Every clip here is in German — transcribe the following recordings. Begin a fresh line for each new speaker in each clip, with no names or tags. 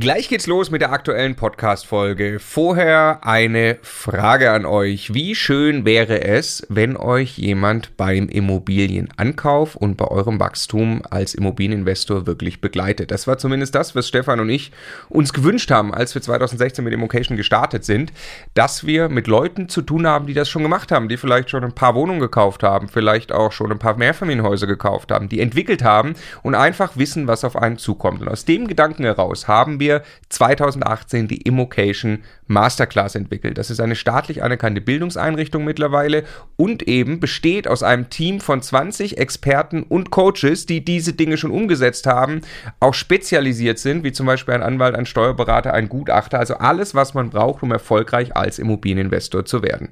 Gleich geht's los mit der aktuellen Podcast-Folge. Vorher eine Frage an euch. Wie schön wäre es, wenn euch jemand beim Immobilienankauf und bei eurem Wachstum als Immobilieninvestor wirklich begleitet? Das war zumindest das, was Stefan und ich uns gewünscht haben, als wir 2016 mit Immocation gestartet sind, dass wir mit Leuten zu tun haben, die das schon gemacht haben, die vielleicht schon ein paar Wohnungen gekauft haben, vielleicht auch schon ein paar Mehrfamilienhäuser gekauft haben, die entwickelt haben und einfach wissen, was auf einen zukommt. Und aus dem Gedanken heraus haben wir wir 2018 die Immocation Masterclass entwickelt. Das ist eine staatlich anerkannte Bildungseinrichtung mittlerweile und eben besteht aus einem Team von 20 Experten und Coaches, die diese Dinge schon umgesetzt haben, auch spezialisiert sind, wie zum Beispiel ein Anwalt, ein Steuerberater, ein Gutachter, also alles, was man braucht, um erfolgreich als Immobilieninvestor zu werden.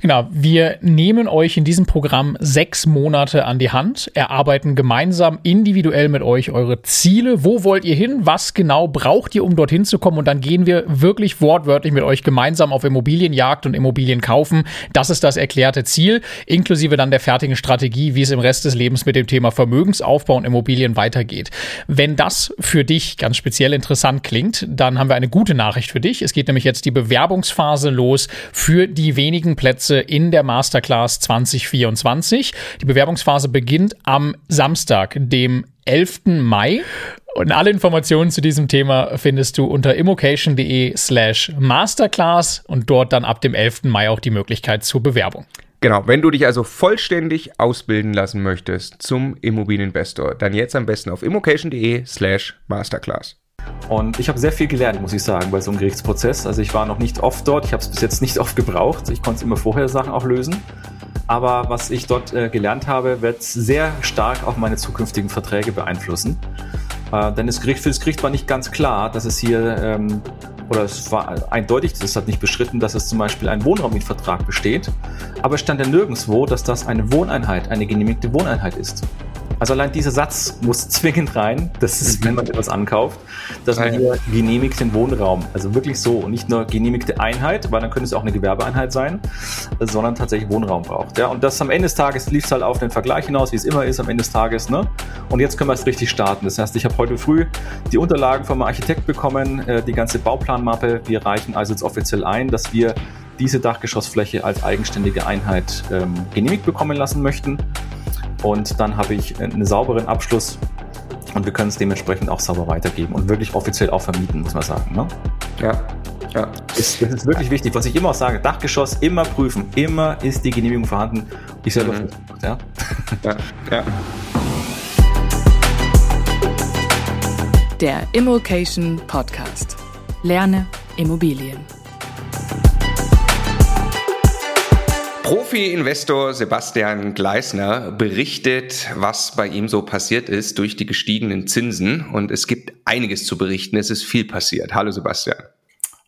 Genau, wir nehmen euch in diesem Programm sechs Monate an die Hand, erarbeiten gemeinsam individuell mit euch eure Ziele. Wo wollt ihr hin? Was genau braucht ihr, um dorthin zu kommen? Und dann gehen wir wirklich wortwörtlich mit euch gemeinsam auf Immobilienjagd und Immobilien kaufen. Das ist das erklärte Ziel, inklusive dann der fertigen Strategie, wie es im Rest des Lebens mit dem Thema Vermögensaufbau und Immobilien weitergeht. Wenn das für dich ganz speziell interessant klingt, dann haben wir eine gute Nachricht für dich. Es geht nämlich jetzt die Bewerbungsphase los für die wenigen Plätze in der Masterclass 2024. Die Bewerbungsphase beginnt am Samstag, dem 11. Mai. Und alle Informationen zu diesem Thema findest du unter immocation.de slash masterclass und dort dann ab dem 11. Mai auch die Möglichkeit zur Bewerbung.
Genau, wenn du dich also vollständig ausbilden lassen möchtest zum Immobilieninvestor, dann jetzt am besten auf immocation.de slash masterclass.
Und ich habe sehr viel gelernt, muss ich sagen, bei so einem Gerichtsprozess. Also ich war noch nicht oft dort, ich habe es bis jetzt nicht oft gebraucht. Ich konnte immer vorher Sachen auch lösen. Aber was ich dort äh, gelernt habe, wird sehr stark auch meine zukünftigen Verträge beeinflussen. Äh, denn das Gericht, für das Gericht war nicht ganz klar, dass es hier, ähm, oder es war eindeutig, das hat nicht beschritten, dass es zum Beispiel ein Wohnraummietvertrag besteht. Aber es stand ja nirgendwo, dass das eine Wohneinheit, eine genehmigte Wohneinheit ist. Also allein dieser Satz muss zwingend rein, das ist, wenn man etwas ankauft, dass man hier genehmigten Wohnraum, also wirklich so und nicht nur genehmigte Einheit, weil dann könnte es auch eine Gewerbeeinheit sein, sondern tatsächlich Wohnraum braucht. Ja, und das am Ende des Tages lief es halt auf den Vergleich hinaus, wie es immer ist am Ende des Tages. Ne? Und jetzt können wir es richtig starten. Das heißt, ich habe heute früh die Unterlagen vom Architekt bekommen, äh, die ganze Bauplanmappe. Wir reichen also jetzt offiziell ein, dass wir diese Dachgeschossfläche als eigenständige Einheit ähm, genehmigt bekommen lassen möchten. Und dann habe ich einen sauberen Abschluss und wir können es dementsprechend auch sauber weitergeben und wirklich offiziell auch vermieten, muss man sagen. Ne?
Ja. Ja.
Das, das ist wirklich wichtig. Was ich immer auch sage, Dachgeschoss immer prüfen. Immer ist die Genehmigung vorhanden. Ich selber mhm. ja. ja. ja.
Der Immokation Podcast. Lerne Immobilien.
Profi-Investor Sebastian Gleisner berichtet, was bei ihm so passiert ist durch die gestiegenen Zinsen. Und es gibt einiges zu berichten. Es ist viel passiert. Hallo Sebastian.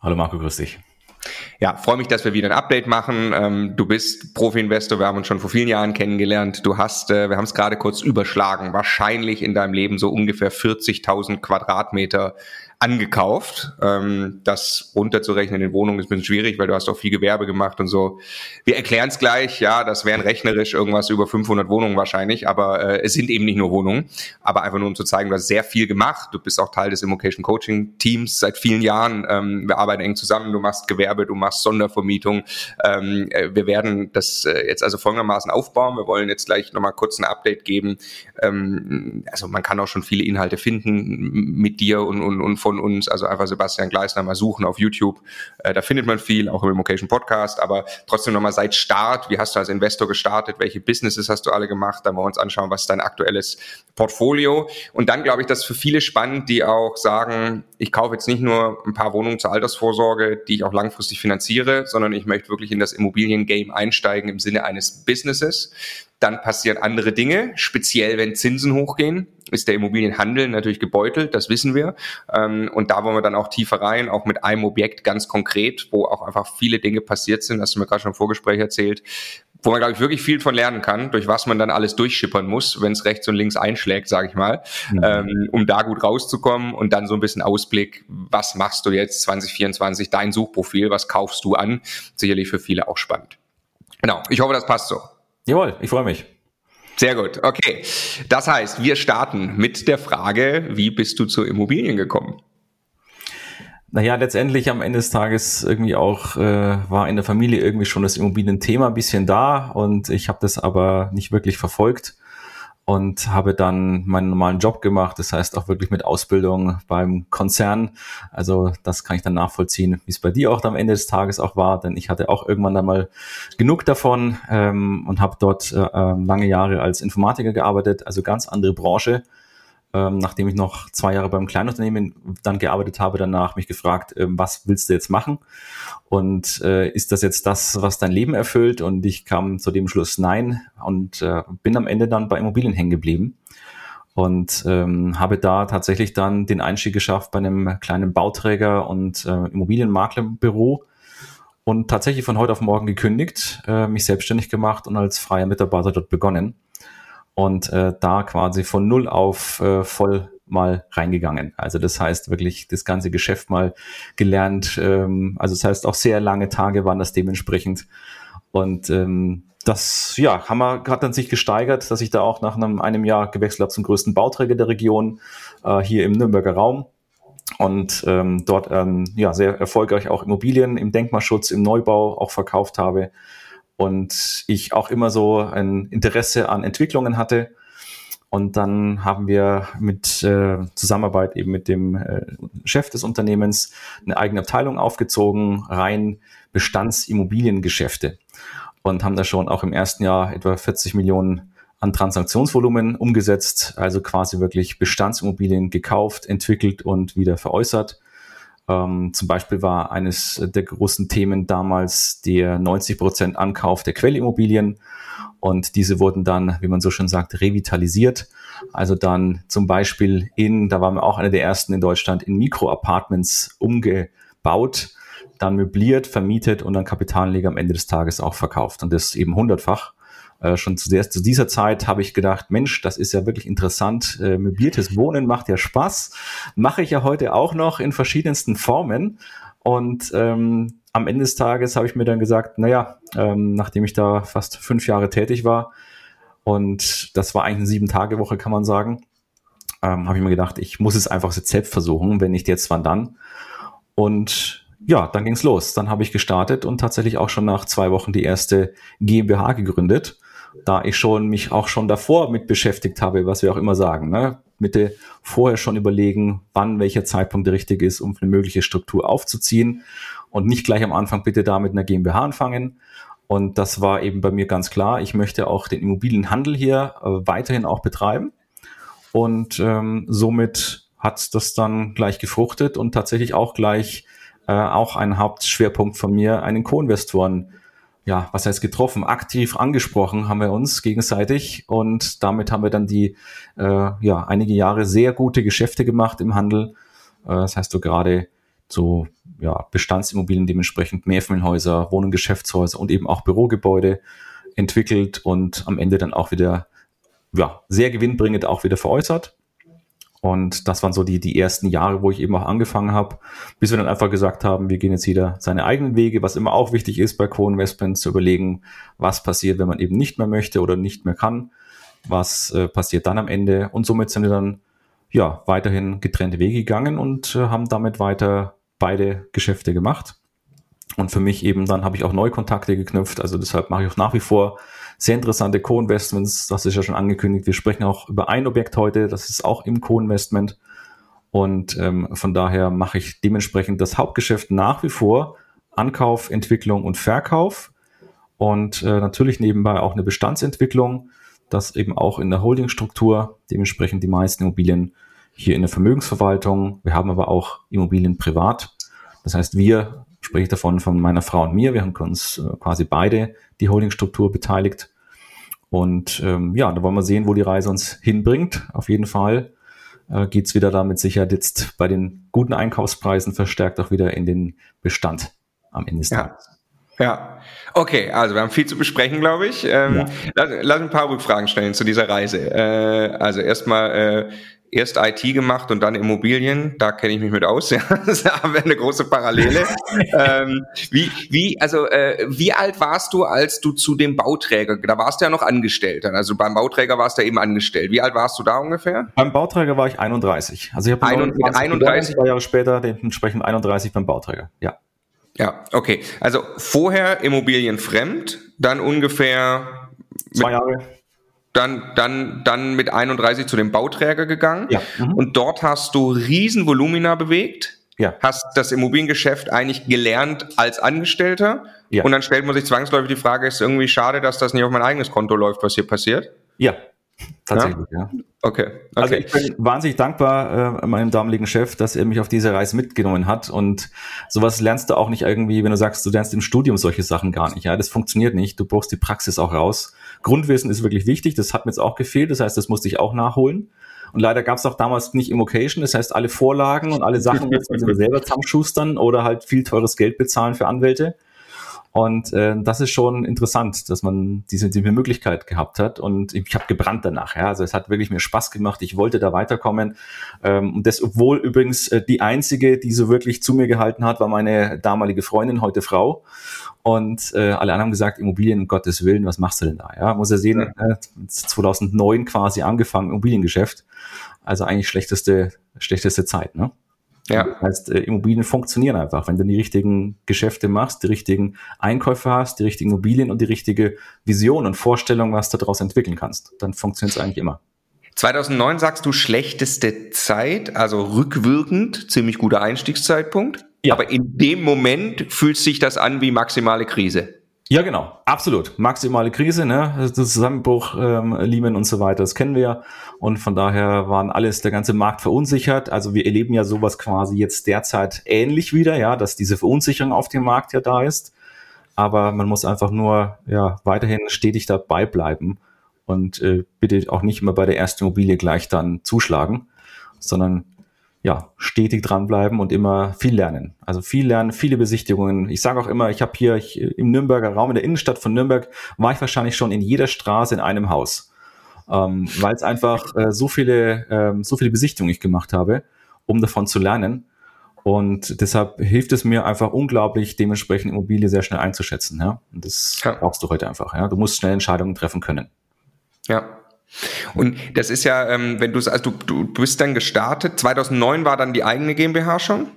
Hallo Marco, grüß dich.
Ja, freue mich, dass wir wieder ein Update machen. Ähm, du bist Profi-Investor, wir haben uns schon vor vielen Jahren kennengelernt. Du hast, äh, wir haben es gerade kurz überschlagen, wahrscheinlich in deinem Leben so ungefähr 40.000 Quadratmeter angekauft. Ähm, das runterzurechnen in Wohnungen ist ein bisschen schwierig, weil du hast auch viel Gewerbe gemacht und so. Wir erklären es gleich, ja, das wären rechnerisch irgendwas über 500 Wohnungen wahrscheinlich, aber äh, es sind eben nicht nur Wohnungen, aber einfach nur um zu zeigen, du hast sehr viel gemacht. Du bist auch Teil des Immocation Coaching Teams seit vielen Jahren. Ähm, wir arbeiten eng zusammen. Du machst Gewerbe, du machst Sondervermietung. Ähm, äh, wir werden das äh, jetzt also folgendermaßen aufbauen. Wir wollen jetzt gleich nochmal kurz ein Update geben. Ähm, also man kann auch schon viele Inhalte finden mit dir und, und, und von von uns, also einfach Sebastian Gleisner mal suchen auf YouTube. Äh, da findet man viel, auch im Immocation Podcast, aber trotzdem nochmal seit Start, wie hast du als Investor gestartet, welche Businesses hast du alle gemacht, dann wollen wir uns anschauen, was ist dein aktuelles Portfolio. Und dann glaube ich, das ist für viele spannend, die auch sagen, ich kaufe jetzt nicht nur ein paar Wohnungen zur Altersvorsorge, die ich auch langfristig finanziere, sondern ich möchte wirklich in das Immobiliengame einsteigen im Sinne eines Businesses. Dann passieren andere Dinge, speziell wenn Zinsen hochgehen, ist der Immobilienhandel natürlich gebeutelt, das wissen wir. Ähm, und da wollen wir dann auch tiefer rein, auch mit einem Objekt ganz konkret, wo auch einfach viele Dinge passiert sind, hast du mir gerade schon im Vorgespräch erzählt, wo man, glaube ich, wirklich viel von lernen kann, durch was man dann alles durchschippern muss, wenn es rechts und links einschlägt, sage ich mal, mhm. ähm, um da gut rauszukommen und dann so ein bisschen Ausblick, was machst du jetzt 2024, dein Suchprofil, was kaufst du an, sicherlich für viele auch spannend. Genau, ich hoffe, das passt so.
Jawohl, ich freue mich.
Sehr gut, okay. Das heißt, wir starten mit der Frage, wie bist du zu Immobilien gekommen?
Naja, letztendlich am Ende des Tages irgendwie auch äh, war in der Familie irgendwie schon das Immobilienthema ein bisschen da und ich habe das aber nicht wirklich verfolgt und habe dann meinen normalen Job gemacht, das heißt auch wirklich mit Ausbildung beim Konzern. Also das kann ich dann nachvollziehen, wie es bei dir auch am Ende des Tages auch war, denn ich hatte auch irgendwann dann mal genug davon ähm, und habe dort äh, ähm, lange Jahre als Informatiker gearbeitet, also ganz andere Branche ähm, nachdem ich noch zwei Jahre beim Kleinunternehmen dann gearbeitet habe, danach mich gefragt, ähm, was willst du jetzt machen? Und äh, ist das jetzt das, was dein Leben erfüllt? Und ich kam zu dem Schluss, nein, und äh, bin am Ende dann bei Immobilien hängen geblieben und ähm, habe da tatsächlich dann den Einstieg geschafft bei einem kleinen Bauträger und äh, Immobilienmaklerbüro und tatsächlich von heute auf morgen gekündigt, äh, mich selbstständig gemacht und als freier Mitarbeiter dort begonnen und äh, da quasi von null auf äh, voll mal reingegangen. Also das heißt wirklich das ganze Geschäft mal gelernt. Ähm, also das heißt auch sehr lange Tage waren das dementsprechend. Und ähm, das ja, haben wir gerade dann sich gesteigert, dass ich da auch nach einem, einem Jahr gewechselt habe zum größten Bauträger der Region, äh, hier im Nürnberger Raum. Und ähm, dort ähm, ja sehr erfolgreich auch Immobilien im Denkmalschutz, im Neubau auch verkauft habe und ich auch immer so ein Interesse an Entwicklungen hatte. Und dann haben wir mit äh, Zusammenarbeit eben mit dem äh, Chef des Unternehmens eine eigene Abteilung aufgezogen, rein Bestandsimmobiliengeschäfte. Und haben da schon auch im ersten Jahr etwa 40 Millionen an Transaktionsvolumen umgesetzt, also quasi wirklich Bestandsimmobilien gekauft, entwickelt und wieder veräußert. Ähm, zum Beispiel war eines der großen Themen damals der 90 Prozent Ankauf der Quellimmobilien. Und diese wurden dann, wie man so schön sagt, revitalisiert. Also dann zum Beispiel in, da waren wir auch einer der ersten in Deutschland, in Mikroapartments umgebaut, dann möbliert, vermietet und dann Kapitalanleger am Ende des Tages auch verkauft. Und das eben hundertfach. Äh, schon zu, der, zu, dieser Zeit habe ich gedacht, Mensch, das ist ja wirklich interessant. Äh, möbliertes Wohnen macht ja Spaß. Mache ich ja heute auch noch in verschiedensten Formen. Und ähm, am Ende des Tages habe ich mir dann gesagt, naja, ähm, nachdem ich da fast fünf Jahre tätig war, und das war eigentlich eine Sieben-Tage-Woche, kann man sagen, ähm, habe ich mir gedacht, ich muss es einfach selbst versuchen, wenn nicht jetzt, wann dann. Und ja, dann ging's los. Dann habe ich gestartet und tatsächlich auch schon nach zwei Wochen die erste GmbH gegründet da ich schon mich auch schon davor mit beschäftigt habe, was wir auch immer sagen, ne? Mitte vorher schon überlegen, wann welcher Zeitpunkt der richtige ist, um eine mögliche Struktur aufzuziehen und nicht gleich am Anfang bitte da mit einer GmbH anfangen. Und das war eben bei mir ganz klar. Ich möchte auch den Immobilienhandel hier äh, weiterhin auch betreiben. Und ähm, somit hat das dann gleich gefruchtet und tatsächlich auch gleich äh, auch ein Hauptschwerpunkt von mir, einen Co-Investoren ja, was heißt getroffen, aktiv angesprochen haben wir uns gegenseitig und damit haben wir dann die, äh, ja, einige Jahre sehr gute Geschäfte gemacht im Handel. Äh, das heißt so gerade so, ja, Bestandsimmobilien dementsprechend Mehrfamilienhäuser, Wohnen, Geschäftshäuser und eben auch Bürogebäude entwickelt und am Ende dann auch wieder, ja, sehr gewinnbringend auch wieder veräußert. Und das waren so die, die ersten Jahre, wo ich eben auch angefangen habe, bis wir dann einfach gesagt haben, wir gehen jetzt jeder seine eigenen Wege, was immer auch wichtig ist bei Co-Investments, zu überlegen, was passiert, wenn man eben nicht mehr möchte oder nicht mehr kann, was äh, passiert dann am Ende. Und somit sind wir dann ja weiterhin getrennte Wege gegangen und äh, haben damit weiter beide Geschäfte gemacht. Und für mich eben dann habe ich auch neue Kontakte geknüpft. Also deshalb mache ich auch nach wie vor sehr interessante Co-Investments. Das ist ja schon angekündigt. Wir sprechen auch über ein Objekt heute. Das ist auch im Co-Investment. Und ähm, von daher mache ich dementsprechend das Hauptgeschäft nach wie vor Ankauf, Entwicklung und Verkauf. Und äh, natürlich nebenbei auch eine Bestandsentwicklung. Das eben auch in der Holdingstruktur. Dementsprechend die meisten Immobilien hier in der Vermögensverwaltung. Wir haben aber auch Immobilien privat. Das heißt, wir spreche ich davon von meiner Frau und mir. Wir haben uns äh, quasi beide die Holdingstruktur beteiligt. Und ähm, ja, da wollen wir sehen, wo die Reise uns hinbringt. Auf jeden Fall äh, geht es wieder da mit Sicherheit jetzt bei den guten Einkaufspreisen verstärkt auch wieder in den Bestand am Ende des Tages.
Ja, okay, also wir haben viel zu besprechen, glaube ich. Ähm, ja. lass, lass, ein paar Rückfragen stellen zu dieser Reise. Äh, also erstmal, äh, erst IT gemacht und dann Immobilien, da kenne ich mich mit aus, ja. da haben wir eine große Parallele. ähm, wie, wie, also äh, wie alt warst du, als du zu dem Bauträger, da warst du ja noch angestellt, also beim Bauträger warst du eben angestellt. Wie alt warst du da ungefähr?
Beim Bauträger war ich 31. Also ich habe
31, 31
zwei Jahre später, dementsprechend 31 beim Bauträger, ja.
Ja, okay. Also vorher Immobilien fremd, dann ungefähr
zwei Jahre
dann, dann, dann mit 31 zu dem Bauträger gegangen.
Ja. Mhm.
Und dort hast du Riesenvolumina bewegt.
Ja.
Hast das Immobiliengeschäft eigentlich gelernt als Angestellter.
Ja.
Und dann stellt man sich zwangsläufig die Frage, ist irgendwie schade, dass das nicht auf mein eigenes Konto läuft, was hier passiert?
Ja, tatsächlich, ja.
ja. Okay. okay.
Also ich bin wahnsinnig dankbar äh, meinem damaligen Chef, dass er mich auf diese Reise mitgenommen hat. Und sowas lernst du auch nicht irgendwie, wenn du sagst, du lernst im Studium solche Sachen gar nicht. Ja, das funktioniert nicht. Du brauchst die Praxis auch raus. Grundwissen ist wirklich wichtig. Das hat mir jetzt auch gefehlt. Das heißt, das musste ich auch nachholen. Und leider gab es auch damals nicht Immocation. Das heißt, alle Vorlagen und alle Sachen müssen wir selber zusammenschustern oder halt viel teures Geld bezahlen für Anwälte. Und äh, das ist schon interessant, dass man diese, diese Möglichkeit gehabt hat. Und ich, ich habe gebrannt danach. Ja? Also es hat wirklich mir Spaß gemacht. Ich wollte da weiterkommen. Ähm, und das, obwohl übrigens äh, die einzige, die so wirklich zu mir gehalten hat, war meine damalige Freundin, heute Frau. Und äh, alle anderen haben gesagt, Immobilien, um Gottes Willen, was machst du denn da? Ja, muss er sehen, ja. äh, 2009 quasi angefangen, Immobiliengeschäft. Also eigentlich schlechteste, schlechteste Zeit, ne?
Ja.
Das heißt, äh, Immobilien funktionieren einfach. Wenn du die richtigen Geschäfte machst, die richtigen Einkäufe hast, die richtigen Immobilien und die richtige Vision und Vorstellung, was du daraus entwickeln kannst, dann funktioniert es eigentlich immer.
2009 sagst du schlechteste Zeit, also rückwirkend, ziemlich guter Einstiegszeitpunkt. Ja. Aber in dem Moment fühlt sich das an wie maximale Krise.
Ja, genau, absolut. Maximale Krise, ne? Das Zusammenbruch, ähm, Lehman und so weiter, das kennen wir ja. Und von daher waren alles, der ganze Markt verunsichert. Also wir erleben ja sowas quasi jetzt derzeit ähnlich wieder, ja, dass diese Verunsicherung auf dem Markt ja da ist. Aber man muss einfach nur ja weiterhin stetig dabei bleiben und äh, bitte auch nicht immer bei der ersten Immobilie gleich dann zuschlagen, sondern ja, stetig dranbleiben und immer viel lernen. Also viel lernen, viele Besichtigungen. Ich sage auch immer, ich habe hier ich, im Nürnberger Raum, in der Innenstadt von Nürnberg, war ich wahrscheinlich schon in jeder Straße in einem Haus. Ähm, Weil es einfach äh, so viele, ähm, so viele Besichtigungen ich gemacht habe, um davon zu lernen. Und deshalb hilft es mir einfach unglaublich, dementsprechend Immobilie sehr schnell einzuschätzen. Ja? Und das ja. brauchst du heute einfach. Ja? Du musst schnell Entscheidungen treffen können.
Ja, und das ist ja, ähm, wenn du also du, du bist dann gestartet, 2009 war dann die eigene GmbH schon?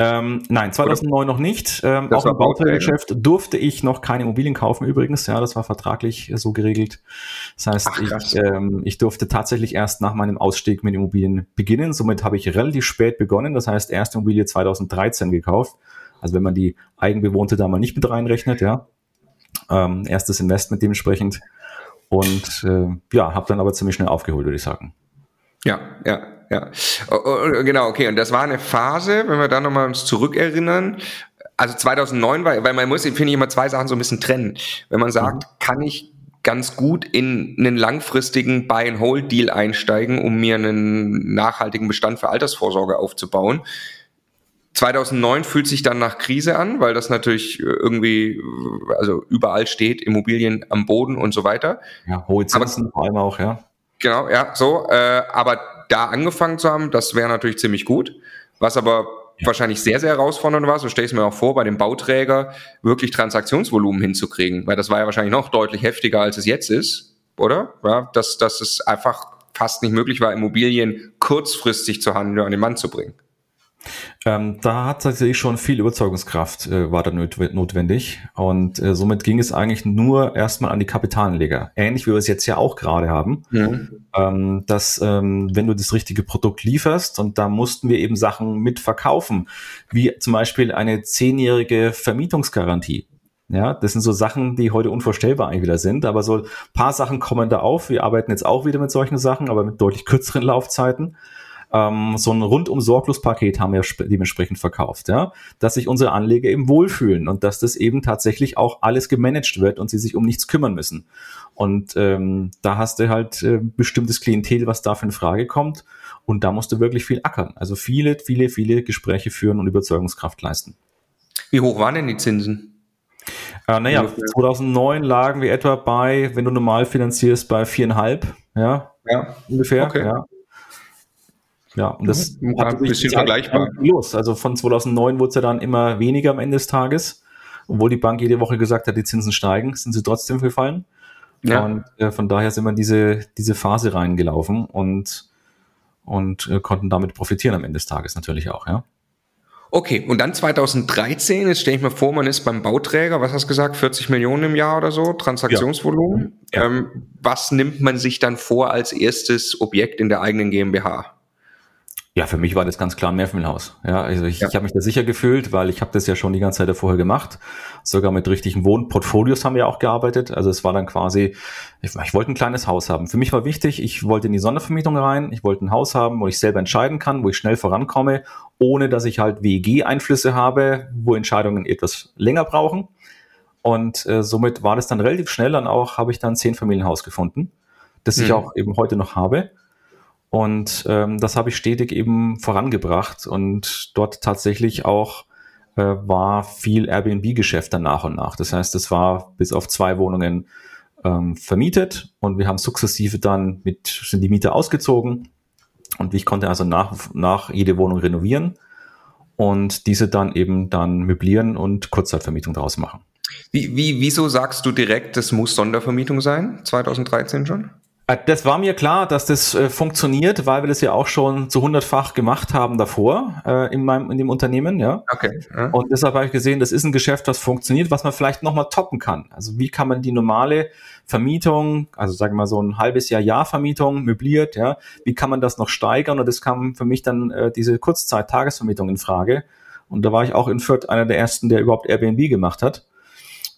Ähm, nein, 2009 Oder? noch nicht. Ähm, auch im Bauträgergeschäft durfte ich noch keine Immobilien kaufen übrigens. Ja, das war vertraglich so geregelt. Das heißt, Ach, ich, ähm, ich durfte tatsächlich erst nach meinem Ausstieg mit Immobilien beginnen. Somit habe ich relativ spät begonnen. Das heißt, erste Immobilie 2013 gekauft. Also wenn man die eigenbewohnte da mal nicht mit reinrechnet, ja. Ähm, erstes Investment dementsprechend. Und äh, ja, habe dann aber ziemlich schnell aufgeholt, würde ich sagen.
Ja, ja, ja. Oh, oh, genau, okay. Und das war eine Phase, wenn wir da nochmal uns zurückerinnern. Also 2009 war, weil man muss, finde ich, immer zwei Sachen so ein bisschen trennen. Wenn man sagt, mhm. kann ich ganz gut in einen langfristigen Buy-and-Hold-Deal einsteigen, um mir einen nachhaltigen Bestand für Altersvorsorge aufzubauen, 2009 fühlt sich dann nach Krise an, weil das natürlich irgendwie, also überall steht, Immobilien am Boden und so weiter.
Ja, hohe Zinsen aber, vor allem auch, ja.
Genau, ja, so. Äh, aber da angefangen zu haben, das wäre natürlich ziemlich gut. Was aber ja. wahrscheinlich sehr, sehr herausfordernd war, so stelle ich es mir auch vor, bei dem Bauträger wirklich Transaktionsvolumen hinzukriegen. Weil das war ja wahrscheinlich noch deutlich heftiger, als es jetzt ist, oder? Ja, dass, dass es einfach fast nicht möglich war, Immobilien kurzfristig zur Handel an den Mann zu bringen.
Ähm, da hat tatsächlich schon viel Überzeugungskraft äh, war da notwendig und äh, somit ging es eigentlich nur erstmal an die Kapitalanleger. Ähnlich wie wir es jetzt ja auch gerade haben, mhm. ähm, dass ähm, wenn du das richtige Produkt lieferst und da mussten wir eben Sachen mit verkaufen, wie zum Beispiel eine zehnjährige Vermietungsgarantie. Ja, das sind so Sachen, die heute unvorstellbar eigentlich wieder sind, aber so paar Sachen kommen da auf. Wir arbeiten jetzt auch wieder mit solchen Sachen, aber mit deutlich kürzeren Laufzeiten ähm, so ein rundum sorglos Paket haben wir dementsprechend verkauft, ja, dass sich unsere Anleger eben wohlfühlen und dass das eben tatsächlich auch alles gemanagt wird und sie sich um nichts kümmern müssen. Und ähm, da hast du halt äh, bestimmtes Klientel, was dafür in Frage kommt. Und da musst du wirklich viel ackern. Also viele, viele, viele Gespräche führen und Überzeugungskraft leisten.
Wie hoch waren denn die Zinsen?
Äh, naja, 2009 lagen wir etwa bei, wenn du normal finanzierst, bei viereinhalb, ja,
ja.
ungefähr. Okay. Ja. Ja, und das
ja, hat ein bisschen vergleichbar.
Los. Also von 2009 wurde es ja dann immer weniger am Ende des Tages. Obwohl die Bank jede Woche gesagt hat, die Zinsen steigen, sind sie trotzdem gefallen. Ja. Und äh, von daher sind wir in diese, diese Phase reingelaufen und, und äh, konnten damit profitieren am Ende des Tages natürlich auch, ja.
Okay, und dann 2013, jetzt stelle ich mir vor, man ist beim Bauträger, was hast du gesagt, 40 Millionen im Jahr oder so, Transaktionsvolumen. Ja. Ja. Ähm, was nimmt man sich dann vor als erstes Objekt in der eigenen GmbH?
Ja, für mich war das ganz klar ein Mehrfamilienhaus. Ja, also ich, ja. ich habe mich da sicher gefühlt, weil ich habe das ja schon die ganze Zeit vorher gemacht. Sogar mit richtigen Wohnportfolios haben wir auch gearbeitet. Also es war dann quasi, ich, ich wollte ein kleines Haus haben. Für mich war wichtig, ich wollte in die Sondervermietung rein. Ich wollte ein Haus haben, wo ich selber entscheiden kann, wo ich schnell vorankomme, ohne dass ich halt WEG-Einflüsse habe, wo Entscheidungen etwas länger brauchen. Und äh, somit war das dann relativ schnell. Dann auch habe ich dann zehn Familienhaus gefunden, das mhm. ich auch eben heute noch habe. Und ähm, das habe ich stetig eben vorangebracht und dort tatsächlich auch äh, war viel Airbnb-Geschäft dann nach und nach. Das heißt, es war bis auf zwei Wohnungen ähm, vermietet und wir haben sukzessive dann mit, sind die Mieter ausgezogen und ich konnte also nach, nach jede Wohnung renovieren und diese dann eben dann möblieren und Kurzzeitvermietung daraus machen.
Wie, wie, wieso sagst du direkt, das muss Sondervermietung sein, 2013 schon?
Äh, das war mir klar, dass das äh, funktioniert, weil wir das ja auch schon zu hundertfach gemacht haben davor äh, in meinem in dem Unternehmen, ja. Okay. Ja. Und deshalb habe ich gesehen, das ist ein Geschäft, das funktioniert, was man vielleicht nochmal toppen kann. Also wie kann man die normale Vermietung, also sagen wir mal so ein halbes Jahr Jahr Vermietung möbliert, ja, wie kann man das noch steigern? Und das kam für mich dann äh, diese Kurzzeit-Tagesvermietung in Frage. Und da war ich auch in Fürth einer der ersten, der überhaupt Airbnb gemacht hat.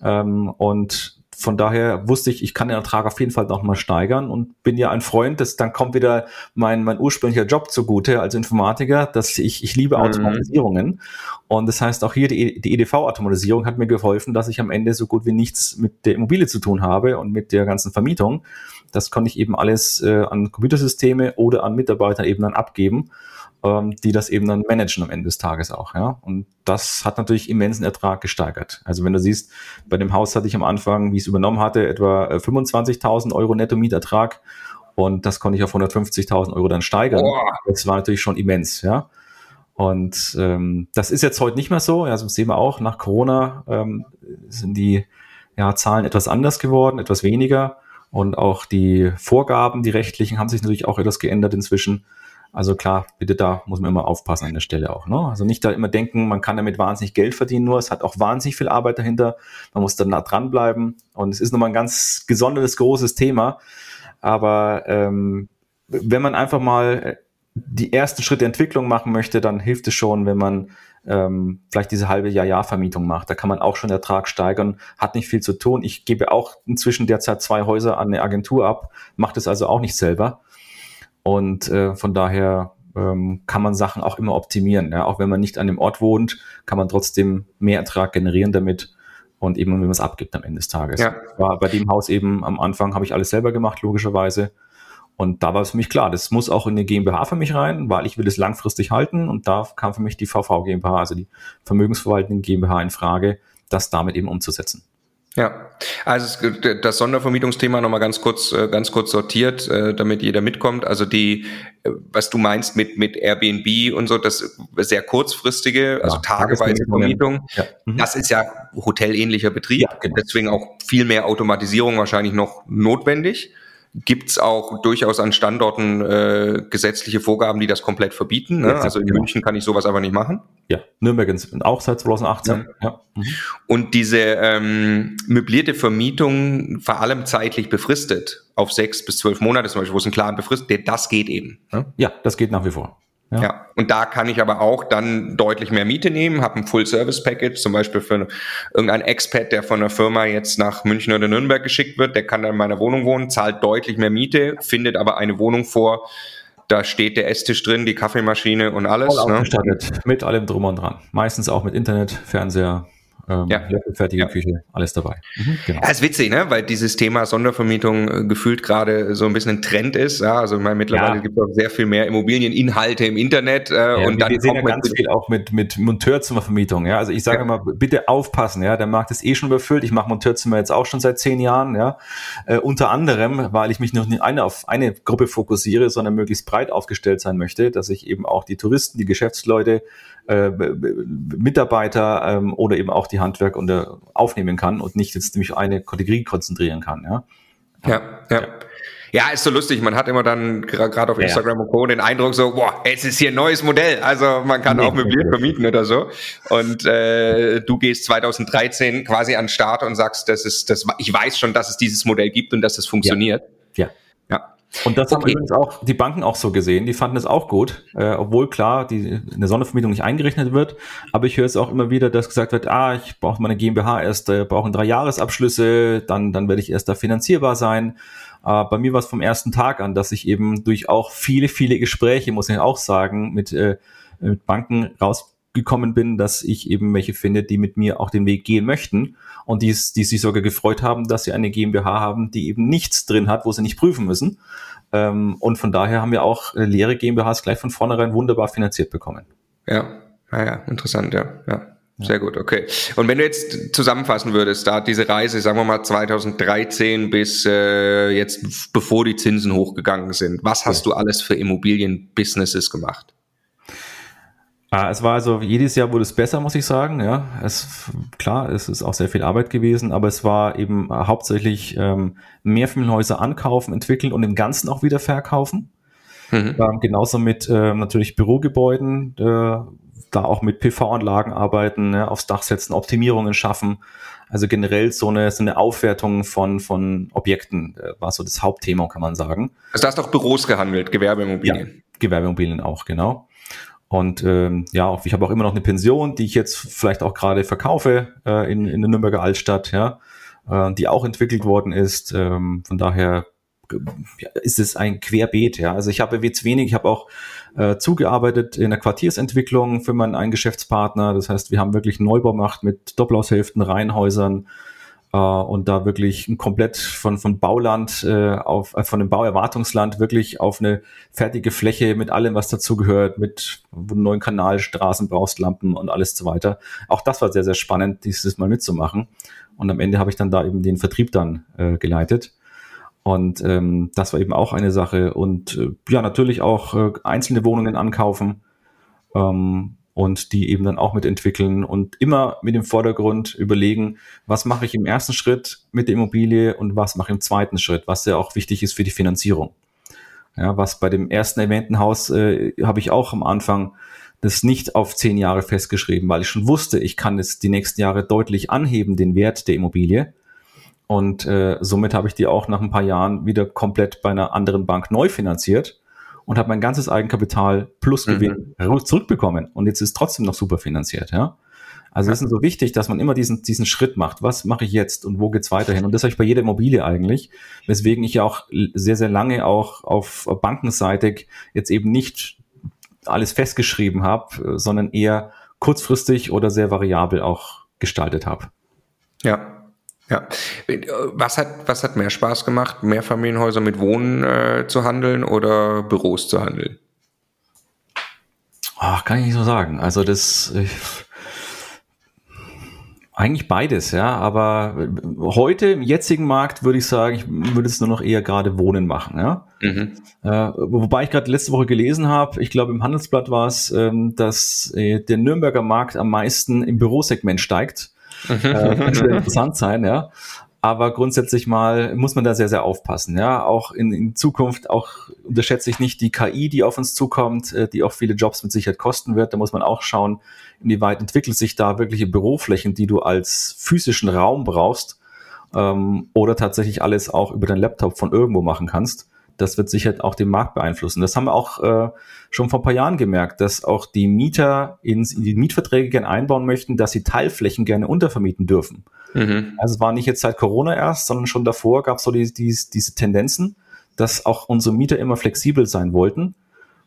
Ähm, und von daher wusste ich, ich kann den Ertrag auf jeden Fall nochmal steigern und bin ja ein Freund, dass dann kommt wieder mein, mein ursprünglicher Job zugute als Informatiker, dass ich, ich liebe mhm. Automatisierungen. Mhm. Und das heißt, auch hier die, die EDV-Automatisierung hat mir geholfen, dass ich am Ende so gut wie nichts mit der Immobilie zu tun habe und mit der ganzen Vermietung. Das konnte ich eben alles äh, an Computersysteme oder an Mitarbeiter eben dann abgeben ähm, die das eben dann managen am Ende des Tages auch. Ja? Und das hat natürlich immensen Ertrag gesteigert. Also wenn du siehst, bei dem Haus hatte ich am Anfang, wie ich es übernommen hatte, etwa 25.000 äh, Euro Netto-Mietertrag und das konnte ich auf 150.000 Euro dann steigern. Oh. Das war natürlich schon immens, ja. Und ähm, das ist jetzt heute nicht mehr so. Also das sehen wir auch, nach Corona ähm, sind die ja, Zahlen etwas anders geworden, etwas weniger. Und auch die Vorgaben, die rechtlichen, haben sich natürlich auch etwas geändert inzwischen. Also klar, bitte da muss man immer aufpassen an der Stelle auch. Ne? Also nicht da immer denken, man kann damit wahnsinnig Geld verdienen, nur es hat auch wahnsinnig viel Arbeit dahinter. Man muss da nah dranbleiben und es ist nochmal ein ganz gesondertes, großes Thema. Aber ähm, wenn man einfach mal die ersten Schritte Entwicklung machen möchte, dann hilft es schon, wenn man ähm, vielleicht diese halbe Jahr-Jahr-Vermietung macht. Da kann man auch schon Ertrag steigern, hat nicht viel zu tun. Ich gebe auch inzwischen derzeit zwei Häuser an eine Agentur ab, macht es also auch nicht selber. Und äh, von daher ähm, kann man Sachen auch immer optimieren. Ja? Auch wenn man nicht an dem Ort wohnt, kann man trotzdem mehr Ertrag generieren damit und eben, wenn man es abgibt am Ende des Tages. Ja. War bei dem Haus eben am Anfang habe ich alles selber gemacht, logischerweise. Und da war es für mich klar, das muss auch in eine GmbH für mich rein, weil ich will es langfristig halten. Und da kam für mich die VV GmbH, also die Vermögensverwaltende GmbH in Frage, das damit eben umzusetzen.
Ja, also das Sondervermietungsthema nochmal ganz kurz, äh, ganz kurz sortiert, äh, damit jeder mitkommt. Also die, äh, was du meinst mit mit Airbnb und so, das sehr kurzfristige, also ja, tageweise Vermietung, ja. mhm. das ist ja hotelähnlicher Betrieb, ja, genau. deswegen auch viel mehr Automatisierung wahrscheinlich noch notwendig. Gibt es auch durchaus an Standorten äh, gesetzliche Vorgaben, die das komplett verbieten? Ne? Ja, also in genau. München kann ich sowas aber nicht machen.
Ja, Nürnberg auch seit 2018. Ja.
ja. Mhm. Und diese ähm, möblierte Vermietung vor allem zeitlich befristet auf sechs bis zwölf Monate zum Beispiel, wo es einen klaren befristet, das geht eben.
Ne? Ja, das geht nach wie vor.
Ja. ja. und da kann ich aber auch dann deutlich mehr Miete nehmen, habe ein Full-Service-Package, zum Beispiel für irgendein Expat, der von einer Firma jetzt nach München oder Nürnberg geschickt wird, der kann dann in meiner Wohnung wohnen, zahlt deutlich mehr Miete, findet aber eine Wohnung vor, da steht der Esstisch drin, die Kaffeemaschine und alles.
Voll ne? mit allem drum und dran. Meistens auch mit Internet, Fernseher, Ähm,
Ja.
fertige
Ja.
Küche, alles dabei. Mhm, genau.
Ja, ist witzig, ne? Weil dieses Thema Sondervermietung äh, gefühlt gerade so ein bisschen ein Trend ist. Ja, also ich meine, mittlerweile
Ja.
gibt es auch sehr viel mehr Immobilieninhalte im Internet. Äh,
Ja,
und
wir,
dann
wir sehen ja ganz viel auch mit, mit Monteurzimmervermietung. Ja? Also ich sage
Ja.
immer, bitte aufpassen, ja, der Markt ist eh schon überfüllt. Ich mache Monteurzimmer jetzt auch schon seit zehn Jahren, ja. Äh, unter anderem, weil ich mich noch nicht eine auf eine Gruppe fokussiere, sondern möglichst breit aufgestellt sein möchte, dass ich eben auch die Touristen, die Geschäftsleute, äh, Mitarbeiter ähm, oder eben auch die Handwerk unter aufnehmen kann und nicht jetzt auf eine Kategorie konzentrieren kann, ja.
Ja, ja. Ja, ist so lustig. Man hat immer dann gerade auf
Ja,
Instagram und Co. den Eindruck so, boah, jetzt ist hier ein neues Modell. Also man kann
Nee,
auch möbliert
nee.
vermieten oder so. Und äh, du gehst 2013 quasi an den Start und sagst, das ist, das, ich weiß schon, dass es dieses Modell gibt und dass es funktioniert.
Ja.
Ja.
Und das haben
Okay.
übrigens auch die Banken auch so gesehen. Die fanden es auch gut, äh, obwohl klar die eine Sondervermietung nicht eingerechnet wird. Aber ich höre es auch immer wieder, dass gesagt wird, ah, ich brauche meine GmbH erst, äh, brauchen drei Jahresabschlüsse, dann dann werde ich erst da finanzierbar sein. Äh, bei mir war es vom ersten Tag an, dass ich eben durch auch viele viele Gespräche, muss ich auch sagen, mit äh, mit Banken rausgekommen bin, dass ich eben welche finde, die mit mir auch den Weg gehen möchten und die, die sich sogar gefreut haben, dass sie eine GmbH haben, die eben nichts drin hat, wo sie nicht prüfen müssen. Ähm, und von daher haben wir auch äh, leere GmbHs gleich von vornherein wunderbar finanziert bekommen.
Ja, ah ja, interessant, ja. ja. Sehr gut, okay. Und wenn du jetzt zusammenfassen würdest, da diese Reise, sagen wir mal 2013 bis äh, jetzt, bevor die Zinsen hochgegangen sind, was hast du alles für Immobilienbusinesses gemacht?
Ah, es war also jedes Jahr wurde es besser, muss ich sagen. Ja, es klar, es ist auch sehr viel Arbeit gewesen, aber es war eben hauptsächlich ähm, Mehrfamilienhäuser ankaufen, entwickeln und im Ganzen auch wieder verkaufen.
Mhm.
Ähm, genauso mit ähm, natürlich Bürogebäuden, äh, da auch mit PV-Anlagen arbeiten, ne, aufs Dach setzen, Optimierungen schaffen. Also generell so eine, so eine Aufwertung von, von Objekten äh, war so das Hauptthema, kann man sagen.
Also du hast auch Büros gehandelt, Gewerbeimmobilien.
Gewerbeimmobilien auch, genau. Und ähm, ja, ich habe auch immer noch eine Pension, die ich jetzt vielleicht auch gerade verkaufe äh, in, in der Nürnberger Altstadt, ja, äh, die auch entwickelt worden ist. Ähm, von daher ist es ein Querbeet, ja. Also ich habe jetzt wenig, ich habe auch äh, zugearbeitet in der Quartiersentwicklung für meinen einen Geschäftspartner. Das heißt, wir haben wirklich Neubau gemacht mit Doppelhaushälften, Reihenhäusern, äh, und da wirklich komplett von, von Bauland äh, auf, äh, von dem Bauerwartungsland wirklich auf eine fertige Fläche mit allem, was dazugehört, mit neuen Kanal, Straßen und alles so weiter. Auch das war sehr, sehr spannend, dieses Mal mitzumachen. Und am Ende habe ich dann da eben den Vertrieb dann äh, geleitet. Und ähm, das war eben auch eine Sache. Und äh, ja, natürlich auch äh, einzelne Wohnungen ankaufen. Ähm, und die eben dann auch mitentwickeln und immer mit dem Vordergrund überlegen, was mache ich im ersten Schritt mit der Immobilie und was mache ich im zweiten Schritt, was ja auch wichtig ist für die Finanzierung. Ja, was bei dem ersten erwähnten Haus äh, habe ich auch am Anfang das nicht auf zehn Jahre festgeschrieben, weil ich schon wusste, ich kann es die nächsten Jahre deutlich anheben, den Wert der Immobilie. Und äh, somit habe ich die auch nach ein paar Jahren wieder komplett bei einer anderen Bank neu finanziert und habe mein ganzes Eigenkapital plus Gewinn mhm. zurückbekommen. Und jetzt ist trotzdem noch super finanziert, ja. Also es ist so wichtig, dass man immer diesen, diesen Schritt macht. Was mache ich jetzt und wo geht's weiterhin? Und das habe ich bei jeder Immobilie eigentlich, weswegen ich ja auch sehr, sehr lange auch auf bankenseitig jetzt eben nicht alles festgeschrieben habe, sondern eher kurzfristig oder sehr variabel auch gestaltet habe.
Ja, ja. Was hat, was hat mehr Spaß gemacht, Mehrfamilienhäuser mit Wohnen äh, zu handeln oder Büros zu handeln?
Ach, kann ich nicht so sagen. Also das ich, eigentlich beides, ja. Aber heute im jetzigen Markt würde ich sagen, ich würde es nur noch eher gerade Wohnen machen, ja. Mhm. Äh, wobei ich gerade letzte Woche gelesen habe, ich glaube im Handelsblatt war es, ähm, dass äh, der Nürnberger Markt am meisten im Bürosegment steigt. Äh, kann schon interessant sein, ja. Aber grundsätzlich mal muss man da sehr, sehr aufpassen. Ja, auch in, in Zukunft, auch unterschätze ich nicht die KI, die auf uns zukommt, äh, die auch viele Jobs mit Sicherheit kosten wird. Da muss man auch schauen, inwieweit entwickelt sich da wirkliche Büroflächen, die du als physischen Raum brauchst ähm, oder tatsächlich alles auch über deinen Laptop von irgendwo machen kannst. Das wird sicher auch den Markt beeinflussen. Das haben wir auch äh, schon vor ein paar Jahren gemerkt, dass auch die Mieter ins, in die Mietverträge gerne einbauen möchten, dass sie Teilflächen gerne untervermieten dürfen. Mhm. Also es war nicht jetzt seit Corona erst, sondern schon davor gab es so die, die, diese Tendenzen, dass auch unsere Mieter immer flexibel sein wollten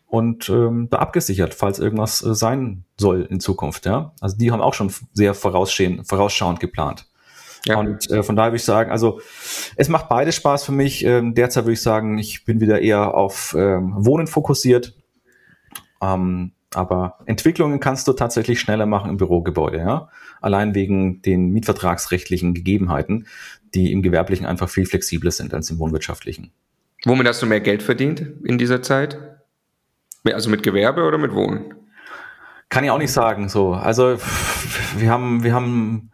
und ähm, da abgesichert, falls irgendwas äh, sein soll in Zukunft. Ja, also die haben auch schon sehr vorausschauend geplant. Ja. Und äh, von daher würde ich sagen, also es macht beides Spaß für mich. Ähm, derzeit würde ich sagen, ich bin wieder eher auf ähm, Wohnen fokussiert. Ähm, aber Entwicklungen kannst du tatsächlich schneller machen im Bürogebäude, ja. Allein wegen den mietvertragsrechtlichen Gegebenheiten, die im Gewerblichen einfach viel flexibler sind als im Wohnwirtschaftlichen.
Womit hast du mehr Geld verdient in dieser Zeit? Also mit Gewerbe oder mit Wohnen?
Kann ich auch nicht sagen, so. Also, wir haben, wir haben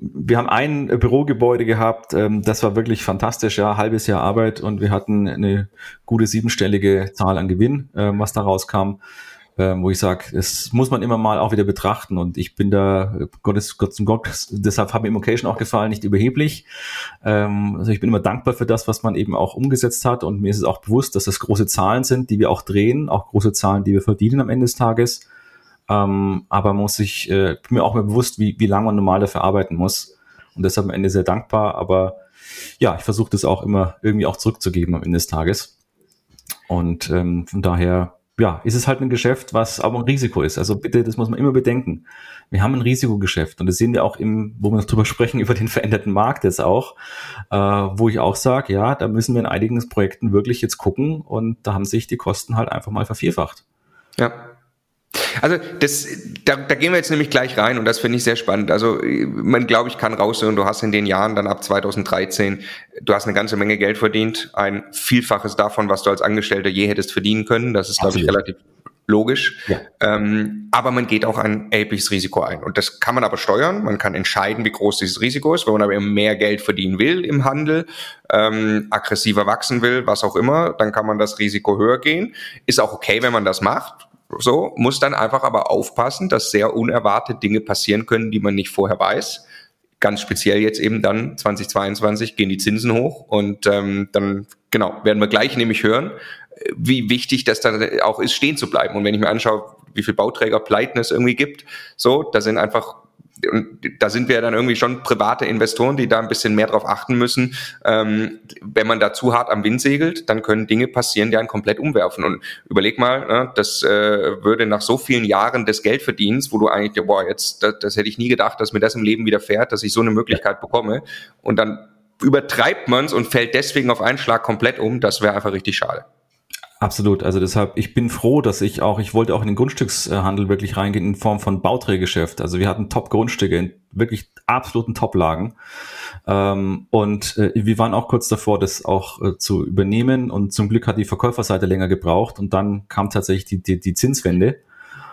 wir haben ein Bürogebäude gehabt, ähm, das war wirklich fantastisch, ja, halbes Jahr Arbeit und wir hatten eine gute siebenstellige Zahl an Gewinn, ähm, was da rauskam, ähm, wo ich sage, das muss man immer mal auch wieder betrachten und ich bin da, Gottes, Gott zum Gott, deshalb hat mir Immocation auch gefallen, nicht überheblich. Ähm, also ich bin immer dankbar für das, was man eben auch umgesetzt hat und mir ist es auch bewusst, dass das große Zahlen sind, die wir auch drehen, auch große Zahlen, die wir verdienen am Ende des Tages ähm, aber muss ich, äh, bin mir auch mal bewusst, wie, wie lange man normal dafür arbeiten muss. Und deshalb am Ende sehr dankbar. Aber ja, ich versuche das auch immer irgendwie auch zurückzugeben am Ende des Tages. Und ähm, von daher, ja, ist es halt ein Geschäft, was aber ein Risiko ist. Also bitte, das muss man immer bedenken. Wir haben ein Risikogeschäft und das sehen wir auch im, wo wir noch drüber sprechen, über den veränderten Markt jetzt auch, äh, wo ich auch sage, ja, da müssen wir in einigen Projekten wirklich jetzt gucken und da haben sich die Kosten halt einfach mal vervierfacht.
Ja, also das, da, da gehen wir jetzt nämlich gleich rein und das finde ich sehr spannend. Also man glaube ich kann raushören, du hast in den Jahren dann ab 2013, du hast eine ganze Menge Geld verdient, ein Vielfaches davon, was du als Angestellter je hättest verdienen können. Das ist glaube ich relativ logisch. Ja. Ähm, aber man geht auch ein erhebliches Risiko ein. Und das kann man aber steuern. Man kann entscheiden, wie groß dieses Risiko ist. Wenn man aber mehr Geld verdienen will im Handel, ähm, aggressiver wachsen will, was auch immer, dann kann man das Risiko höher gehen. Ist auch okay, wenn man das macht so, muss dann einfach aber aufpassen, dass sehr unerwartet Dinge passieren können, die man nicht vorher weiß. Ganz speziell jetzt eben dann 2022 gehen die Zinsen hoch und ähm, dann, genau, werden wir gleich nämlich hören, wie wichtig das dann auch ist, stehen zu bleiben. Und wenn ich mir anschaue, wie viel Bauträger Pleiten es irgendwie gibt, so, da sind einfach und da sind wir ja dann irgendwie schon private Investoren, die da ein bisschen mehr drauf achten müssen. Ähm, wenn man da zu hart am Wind segelt, dann können Dinge passieren, die einen komplett umwerfen. Und überleg mal, ne, das äh, würde nach so vielen Jahren des Geldverdienens, wo du eigentlich, boah, jetzt, das, das hätte ich nie gedacht, dass mir das im Leben widerfährt, dass ich so eine Möglichkeit bekomme. Und dann übertreibt man es und fällt deswegen auf einen Schlag komplett um. Das wäre einfach richtig schade.
Absolut. Also deshalb, ich bin froh, dass ich auch, ich wollte auch in den Grundstückshandel wirklich reingehen in Form von Bauträgergeschäft. Also wir hatten Top-Grundstücke in wirklich absoluten Top-Lagen. Ähm, und äh, wir waren auch kurz davor, das auch äh, zu übernehmen. Und zum Glück hat die Verkäuferseite länger gebraucht. Und dann kam tatsächlich die, die, die Zinswende.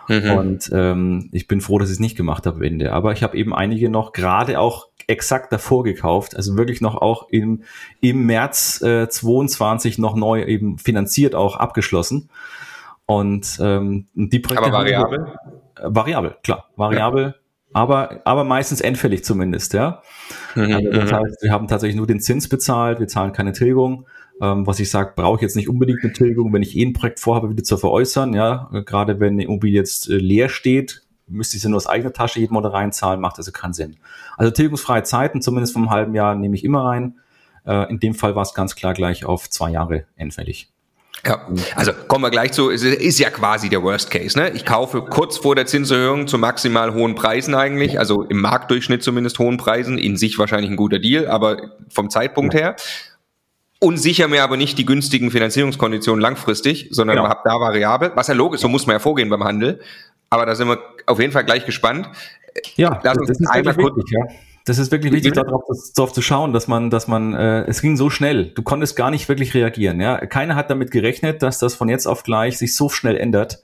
Mhm. Und ähm, ich bin froh, dass ich es nicht gemacht habe, Wende. Aber ich habe eben einige noch gerade auch exakt davor gekauft, also wirklich noch auch im, im März äh, 22 noch neu eben finanziert auch abgeschlossen. Und ähm, die
Projekte. Aber variabel?
Wir, äh, variabel, klar. Variabel. Ja. Aber, aber meistens endfällig zumindest, ja. Mhm, also das mhm. heißt, wir haben tatsächlich nur den Zins bezahlt, wir zahlen keine Tilgung. Ähm, was ich sage, brauche ich jetzt nicht unbedingt eine Tilgung, wenn ich eh ein Projekt vorhabe, wieder zu veräußern, ja. Gerade wenn eine Immobilie jetzt äh, leer steht, müsste ich sie nur aus eigener Tasche jeden Monat reinzahlen, macht also keinen Sinn. Also tilgungsfreie Zeiten, zumindest vom halben Jahr, nehme ich immer rein. Äh, in dem Fall war es ganz klar gleich auf zwei Jahre endfällig.
Ja, also kommen wir gleich zu, es ist ja quasi der Worst Case. Ne? Ich kaufe kurz vor der Zinserhöhung zu maximal hohen Preisen eigentlich, also im Marktdurchschnitt zumindest hohen Preisen, in sich wahrscheinlich ein guter Deal, aber vom Zeitpunkt her. Und sicher mir aber nicht die günstigen Finanzierungskonditionen langfristig, sondern genau. habe da variabel, was ja logisch, so muss man ja vorgehen beim Handel. Aber da sind wir auf jeden Fall gleich gespannt.
Ja, Lass das ist einmal kurz, wichtig, ja. Das ist wirklich wichtig, darauf, darauf zu schauen, dass man, dass man, äh, es ging so schnell. Du konntest gar nicht wirklich reagieren. Ja, keiner hat damit gerechnet, dass das von jetzt auf gleich sich so schnell ändert.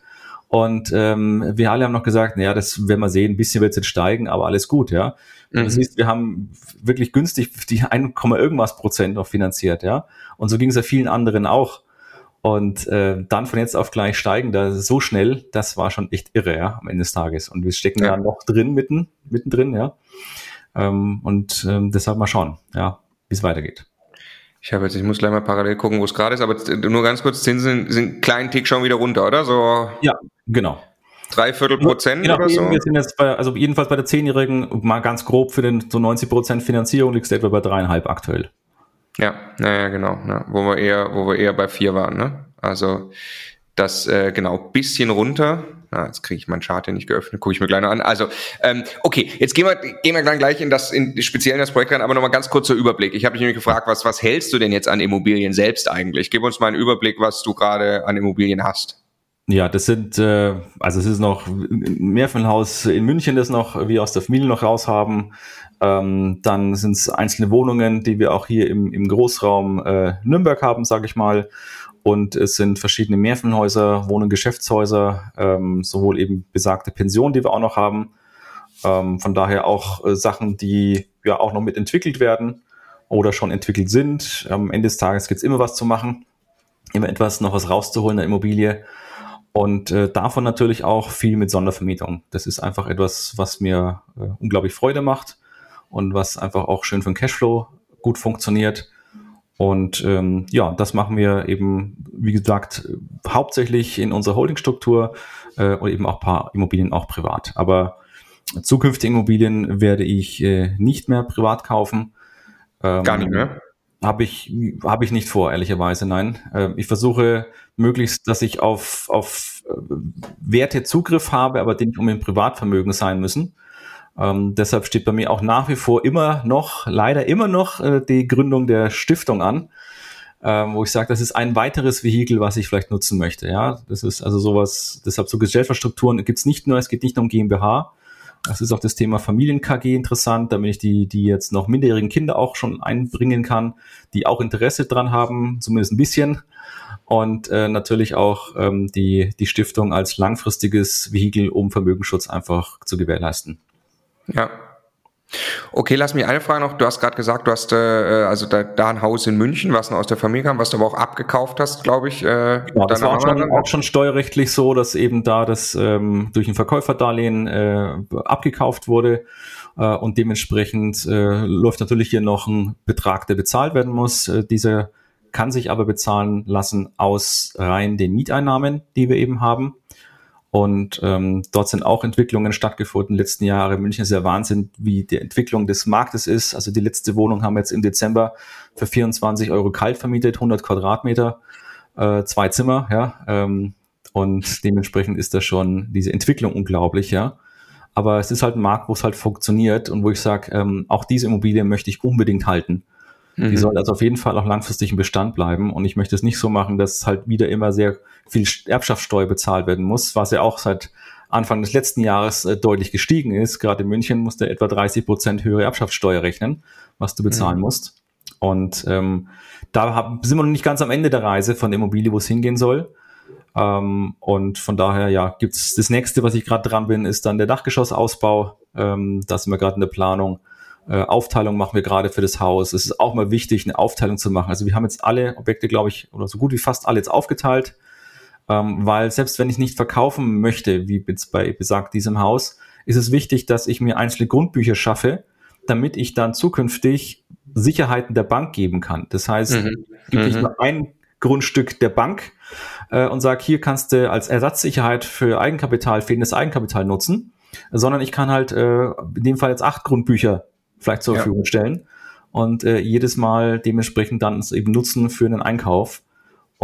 Und ähm, wir alle haben noch gesagt, naja, das werden wir sehen, ein bisschen wird es jetzt steigen, aber alles gut, ja. Mhm. Das heißt, wir haben wirklich günstig die 1, irgendwas Prozent noch finanziert, ja. Und so ging es ja vielen anderen auch. Und äh, dann von jetzt auf gleich steigen, da so schnell, das war schon echt irre, ja, am Ende des Tages. Und wir stecken ja, ja noch drin, mitten, mittendrin, ja. Ähm, und ähm, deshalb mal schauen, ja, wie es weitergeht.
Ich habe jetzt, ich muss gleich mal parallel gucken, wo es gerade ist, aber nur ganz kurz, Zinsen sind einen kleinen Tick schon wieder runter, oder? So.
Ja, genau.
Dreiviertel Prozent
genau, oder so? Wir sind jetzt bei, also jedenfalls bei der Zehnjährigen, mal ganz grob für den so 90 Prozent Finanzierung liegt es etwa bei dreieinhalb aktuell.
Ja, naja, genau. Ja, wo wir eher, wo wir eher bei vier waren, ne? Also das äh, genau bisschen runter. Ah, jetzt kriege ich meinen Chart hier nicht geöffnet, gucke ich mir gleich noch an. Also, ähm, okay, jetzt gehen wir, gehen wir dann gleich in das, in speziell in das Projekt rein, aber nochmal ganz kurzer Überblick. Ich habe mich nämlich gefragt, was, was hältst du denn jetzt an Immobilien selbst eigentlich? Gib uns mal einen Überblick, was du gerade an Immobilien hast.
Ja, das sind, äh, also es ist noch Mehrfamilienhaus in München, das noch wir aus der Familie noch raus haben. Ähm, dann sind es einzelne Wohnungen, die wir auch hier im, im Großraum äh, Nürnberg haben, sage ich mal. Und es sind verschiedene Mehrfamilienhäuser, Wohnen, Geschäftshäuser, ähm, sowohl eben besagte Pensionen, die wir auch noch haben. Ähm, von daher auch äh, Sachen, die ja auch noch mitentwickelt werden oder schon entwickelt sind. Am Ende des Tages gibt es immer was zu machen, immer etwas noch was rauszuholen in der Immobilie. Und äh, davon natürlich auch viel mit Sondervermietung. Das ist einfach etwas, was mir äh, unglaublich Freude macht und was einfach auch schön für den Cashflow gut funktioniert. Und ähm, ja, das machen wir eben, wie gesagt, hauptsächlich in unserer Holdingstruktur äh, und eben auch paar Immobilien auch privat. Aber zukünftige Immobilien werde ich äh, nicht mehr privat kaufen.
Ähm, Gar nicht mehr?
Habe ich, hab ich nicht vor, ehrlicherweise, nein. Äh, ich versuche möglichst, dass ich auf, auf äh, Werte Zugriff habe, aber die nicht um ein Privatvermögen sein müssen. Ähm, deshalb steht bei mir auch nach wie vor immer noch, leider immer noch äh, die Gründung der Stiftung an, ähm, wo ich sage, das ist ein weiteres Vehikel, was ich vielleicht nutzen möchte. Ja, das ist also sowas, deshalb so Gesellschaftsstrukturen gibt es nicht nur, es geht nicht nur um GmbH. Es ist auch das Thema Familien-KG interessant, damit ich die, die jetzt noch minderjährigen Kinder auch schon einbringen kann, die auch Interesse dran haben, zumindest ein bisschen. Und äh, natürlich auch ähm, die, die Stiftung als langfristiges Vehikel, um Vermögensschutz einfach zu gewährleisten.
Ja. Okay, lass mich eine Frage noch. Du hast gerade gesagt, du hast äh, äh, also da, da ein Haus in München, was noch aus der Familie kam, was du aber auch abgekauft hast, glaube ich. Äh,
genau, das war auch schon, auch schon, steuerrechtlich so, dass eben da das ähm, durch ein Verkäuferdarlehen äh, abgekauft wurde äh, und dementsprechend äh, läuft natürlich hier noch ein Betrag, der bezahlt werden muss. Äh, dieser kann sich aber bezahlen lassen aus rein den Mieteinnahmen, die wir eben haben. Und ähm, dort sind auch Entwicklungen stattgefunden letzten Jahre. München ist ja Wahnsinn, wie die Entwicklung des Marktes ist. Also die letzte Wohnung haben wir jetzt im Dezember für 24 Euro kalt vermietet, 100 Quadratmeter, äh, zwei Zimmer, ja. Ähm, und dementsprechend ist das schon diese Entwicklung unglaublich, ja. Aber es ist halt ein Markt, wo es halt funktioniert und wo ich sage, ähm, auch diese Immobilie möchte ich unbedingt halten. Mhm. Die soll also auf jeden Fall auch langfristig im Bestand bleiben. Und ich möchte es nicht so machen, dass halt wieder immer sehr viel Erbschaftssteuer bezahlt werden muss, was ja auch seit Anfang des letzten Jahres äh, deutlich gestiegen ist. Gerade in München musst du etwa 30 Prozent höhere Erbschaftssteuer rechnen, was du bezahlen mhm. musst. Und ähm, da hab, sind wir noch nicht ganz am Ende der Reise von der Immobilie, wo es hingehen soll. Ähm, und von daher, ja, gibt's das nächste, was ich gerade dran bin, ist dann der Dachgeschossausbau. Ähm, da sind wir gerade in der Planung. Äh, Aufteilung machen wir gerade für das Haus. Es ist auch mal wichtig, eine Aufteilung zu machen. Also wir haben jetzt alle Objekte, glaube ich, oder so gut wie fast alle jetzt aufgeteilt, ähm, weil selbst wenn ich nicht verkaufen möchte, wie jetzt bei besagt diesem Haus, ist es wichtig, dass ich mir einzelne Grundbücher schaffe, damit ich dann zukünftig Sicherheiten der Bank geben kann. Das heißt, mhm. gibt mhm. nicht nur ein Grundstück der Bank äh, und sage, hier kannst du als Ersatzsicherheit für Eigenkapital, fehlendes Eigenkapital nutzen, sondern ich kann halt äh, in dem Fall jetzt acht Grundbücher vielleicht zur Verfügung ja. stellen und äh, jedes Mal dementsprechend dann es eben nutzen für einen Einkauf.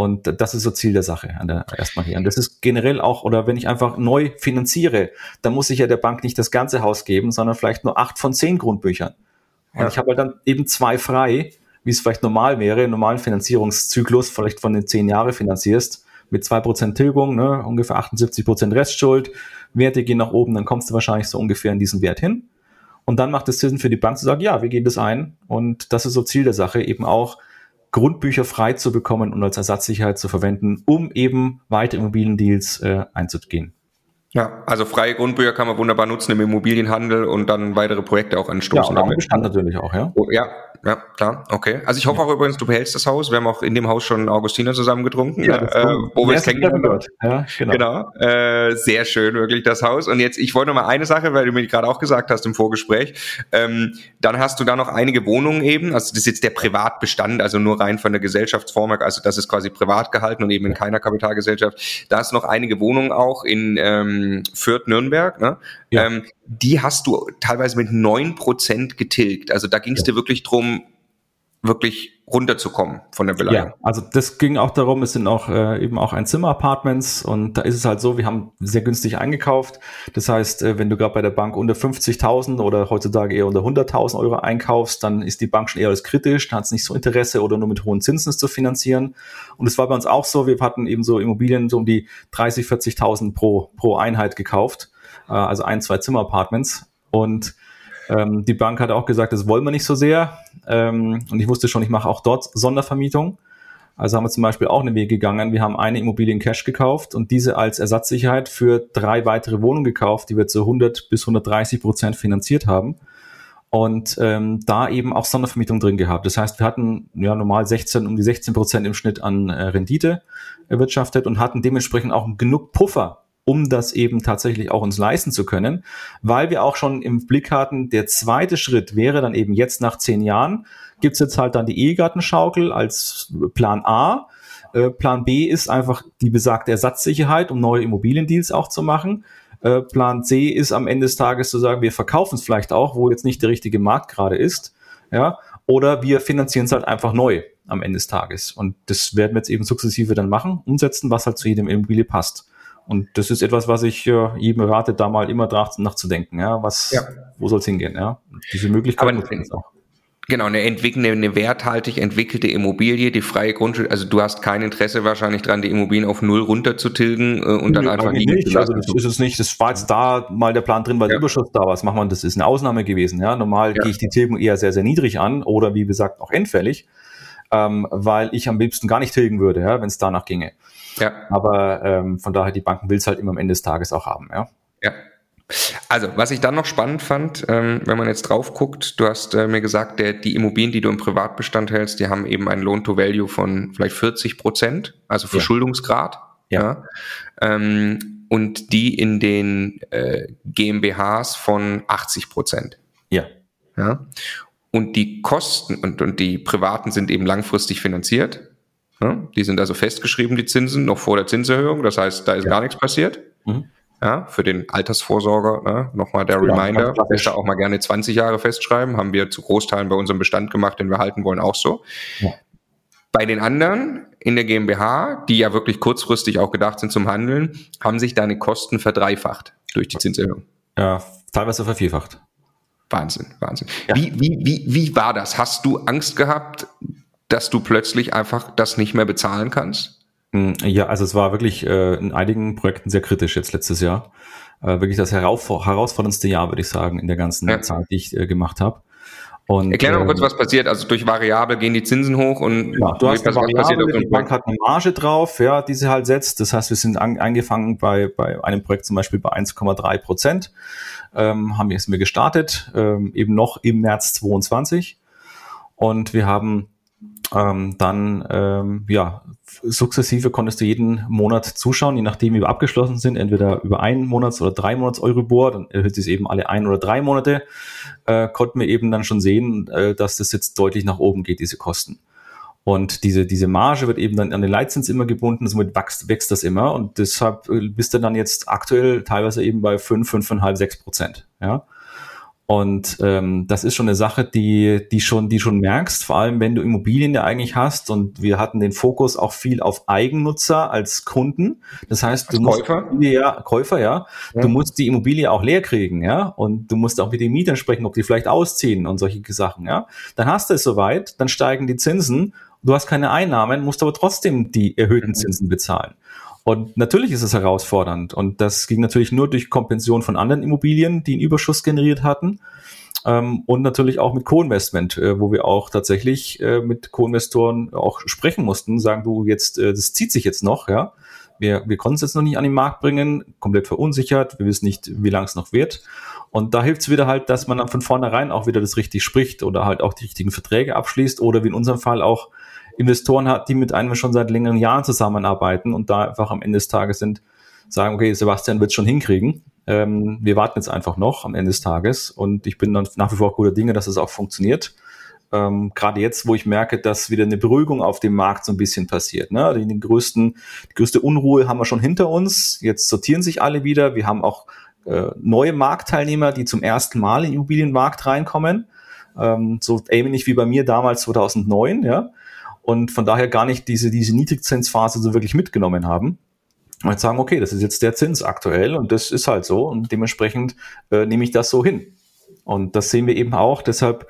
Und das ist so Ziel der Sache an der, erstmal hier. Und das ist generell auch, oder wenn ich einfach neu finanziere, dann muss ich ja der Bank nicht das ganze Haus geben, sondern vielleicht nur acht von zehn Grundbüchern. Und ja. ich habe halt dann eben zwei frei, wie es vielleicht normal wäre, im normalen Finanzierungszyklus, vielleicht von den zehn Jahren finanzierst, mit zwei Prozent Tilgung, ne, ungefähr 78 Prozent Restschuld, Werte gehen nach oben, dann kommst du wahrscheinlich so ungefähr in diesen Wert hin. Und dann macht es Sinn für die Bank zu sagen, ja, wir gehen das ein. Und das ist so Ziel der Sache, eben auch Grundbücher frei zu bekommen und als Ersatzsicherheit zu verwenden, um eben weitere Immobiliendeals äh, einzugehen.
Ja, also freie Grundbücher kann man wunderbar nutzen im Immobilienhandel und dann weitere Projekte auch anstoßen.
Ja, und auch Bestand natürlich auch, ja.
Oh, ja, ja, klar, okay. Also ich hoffe auch übrigens, du behältst das Haus. Wir haben auch in dem Haus schon Augustiner zusammen getrunken, ja, äh, wo wir es kennengelernt haben. Ja, genau. genau. Äh, sehr schön, wirklich das Haus. Und jetzt, ich wollte noch mal eine Sache, weil du mir gerade auch gesagt hast im Vorgespräch. Ähm, dann hast du da noch einige Wohnungen eben. Also das ist jetzt der Privatbestand, also nur rein von der Gesellschaftsform. Also das ist quasi privat gehalten und eben in keiner Kapitalgesellschaft. Da hast du noch einige Wohnungen auch in ähm, Fürth, Nürnberg. Ne? Ja. Ähm, die hast du teilweise mit neun Prozent getilgt. Also da ging es dir wirklich drum, wirklich runterzukommen von der Beleihung. Ja,
also das ging auch darum, es sind auch äh, eben auch ein Zimmer-Apartments und da ist es halt so, wir haben sehr günstig eingekauft. Das heißt, äh, wenn du gerade bei der Bank unter 50.000 oder heutzutage eher unter 100.000 Euro einkaufst, dann ist die Bank schon eher als kritisch, da hat es nicht so Interesse oder nur mit hohen Zinsen zu finanzieren. Und es war bei uns auch so, wir hatten eben so Immobilien so um die 30, 40.000 pro, pro Einheit gekauft, äh, also ein, zwei Zimmer-Apartments und ähm, die Bank hat auch gesagt, das wollen wir nicht so sehr. Ähm, und ich wusste schon, ich mache auch dort Sondervermietung. Also haben wir zum Beispiel auch einen Weg gegangen. Wir haben eine Immobilie in Cash gekauft und diese als Ersatzsicherheit für drei weitere Wohnungen gekauft, die wir zu 100 bis 130 Prozent finanziert haben. Und ähm, da eben auch Sondervermietung drin gehabt. Das heißt, wir hatten ja normal 16, um die 16 Prozent im Schnitt an äh, Rendite erwirtschaftet und hatten dementsprechend auch genug Puffer um das eben tatsächlich auch uns leisten zu können, weil wir auch schon im Blick hatten, der zweite Schritt wäre dann eben jetzt nach zehn Jahren, gibt's jetzt halt dann die Ehegattenschaukel als Plan A. Äh, Plan B ist einfach die besagte Ersatzsicherheit, um neue Immobiliendeals auch zu machen. Äh, Plan C ist am Ende des Tages zu sagen, wir verkaufen es vielleicht auch, wo jetzt nicht der richtige Markt gerade ist. Ja, oder wir finanzieren es halt einfach neu am Ende des Tages. Und das werden wir jetzt eben sukzessive dann machen, umsetzen, was halt zu jedem Immobilie passt. Und das ist etwas, was ich äh, jedem rate, da mal immer drauf nachzudenken. Ja, was, ja. wo soll es hingehen? Ja, diese Möglichkeit
es auch. Genau, eine entwickelnde, eine werthaltig entwickelte Immobilie, die freie Grundschuld, also du hast kein Interesse wahrscheinlich dran, die Immobilien auf null runterzutilgen äh, und dann einfach
liegen nicht. Also das ist es nicht. Das war jetzt da mal der Plan drin, weil ja. der Überschuss da war. Was macht man? Das ist eine Ausnahme gewesen. Ja, normal ja. gehe ich die Tilgung eher sehr, sehr niedrig an oder wie gesagt auch endfällig, ähm, weil ich am liebsten gar nicht tilgen würde, ja, wenn es danach ginge. Ja. Aber ähm, von daher, die Banken will es halt immer am Ende des Tages auch haben, ja.
Ja. Also, was ich dann noch spannend fand, ähm, wenn man jetzt drauf guckt, du hast äh, mir gesagt, der, die Immobilien, die du im Privatbestand hältst, die haben eben einen Loan-to-Value von vielleicht 40 Prozent, also Verschuldungsgrad. Ja. ja. Ähm, und die in den äh, GmbHs von 80 Prozent.
Ja.
Ja. Und die Kosten und, und die Privaten sind eben langfristig finanziert. Ja, die sind also festgeschrieben, die Zinsen, noch vor der Zinserhöhung. Das heißt, da ist ja. gar nichts passiert. Mhm. Ja, für den Altersvorsorger, ne, nochmal der ja, Reminder, besser auch mal gerne 20 Jahre festschreiben, haben wir zu Großteilen bei unserem Bestand gemacht, den wir halten wollen, auch so. Ja. Bei den anderen in der GmbH, die ja wirklich kurzfristig auch gedacht sind zum Handeln, haben sich deine Kosten verdreifacht durch die Zinserhöhung.
Ja, teilweise vervierfacht.
Wahnsinn, Wahnsinn. Ja. Wie, wie, wie, wie war das? Hast du Angst gehabt, dass du plötzlich einfach das nicht mehr bezahlen kannst?
Hm, ja, also es war wirklich äh, in einigen Projekten sehr kritisch jetzt letztes Jahr. Äh, wirklich das herausforderndste Jahr, würde ich sagen, in der ganzen ja. Zeit, die ich äh, gemacht habe.
Und, Erklär noch äh, kurz, was passiert. Also durch Variable gehen die Zinsen hoch und
ja, du hast eine Variable, die Bank hat eine Marge drauf, ja, die sie halt setzt. Das heißt, wir sind an, angefangen bei, bei einem Projekt zum Beispiel bei 1,3 Prozent, ähm, haben wir es mir gestartet, ähm, eben noch im März 22. Und wir haben ähm, dann ähm, ja sukzessive konntest du jeden Monat zuschauen, je nachdem wie wir abgeschlossen sind, entweder über einen Monats- oder drei Monats Euribor, dann erhöht sich eben alle ein oder drei Monate, äh, konnten wir eben dann schon sehen, äh, dass das jetzt deutlich nach oben geht, diese Kosten. Und diese, diese Marge wird eben dann an den Leitzins immer gebunden, somit wächst, wächst das immer und deshalb äh, bist du dann jetzt aktuell teilweise eben bei fünf, fünfeinhalb, sechs Prozent. Ja? Und ähm, das ist schon eine Sache, die, die schon, die schon merkst, vor allem wenn du Immobilien ja eigentlich hast. Und wir hatten den Fokus auch viel auf Eigennutzer als Kunden. Das heißt, als du musst Käufer? ja, Käufer, ja. ja. Du musst die Immobilie auch leer kriegen, ja. Und du musst auch mit den Mietern sprechen, ob die vielleicht ausziehen und solche Sachen, ja. Dann hast du es soweit, dann steigen die Zinsen. Du hast keine Einnahmen, musst aber trotzdem die erhöhten mhm. Zinsen bezahlen. Und natürlich ist es herausfordernd. Und das ging natürlich nur durch Kompension von anderen Immobilien, die einen Überschuss generiert hatten. Ähm, und natürlich auch mit Co-Investment, äh, wo wir auch tatsächlich äh, mit Co-Investoren auch sprechen mussten, sagen, du jetzt, äh, das zieht sich jetzt noch, ja. Wir, wir konnten es jetzt noch nicht an den Markt bringen, komplett verunsichert, wir wissen nicht, wie lange es noch wird. Und da hilft es wieder halt, dass man dann von vornherein auch wieder das richtig spricht oder halt auch die richtigen Verträge abschließt oder wie in unserem Fall auch Investoren hat, die mit einem schon seit längeren Jahren zusammenarbeiten und da einfach am Ende des Tages sind, sagen, okay, Sebastian wird es schon hinkriegen. Ähm, wir warten jetzt einfach noch am Ende des Tages und ich bin dann nach wie vor guter Dinge, dass es auch funktioniert. Ähm, Gerade jetzt, wo ich merke, dass wieder eine Beruhigung auf dem Markt so ein bisschen passiert. Ne? Die, den größten, die größte Unruhe haben wir schon hinter uns. Jetzt sortieren sich alle wieder. Wir haben auch äh, neue Marktteilnehmer, die zum ersten Mal in den Immobilienmarkt reinkommen ähm, so ähnlich wie bei mir damals 2009, ja, und von daher gar nicht diese, diese Niedrigzinsphase so wirklich mitgenommen haben. Und sagen, okay, das ist jetzt der Zins aktuell und das ist halt so und dementsprechend äh, nehme ich das so hin. Und das sehen wir eben auch, deshalb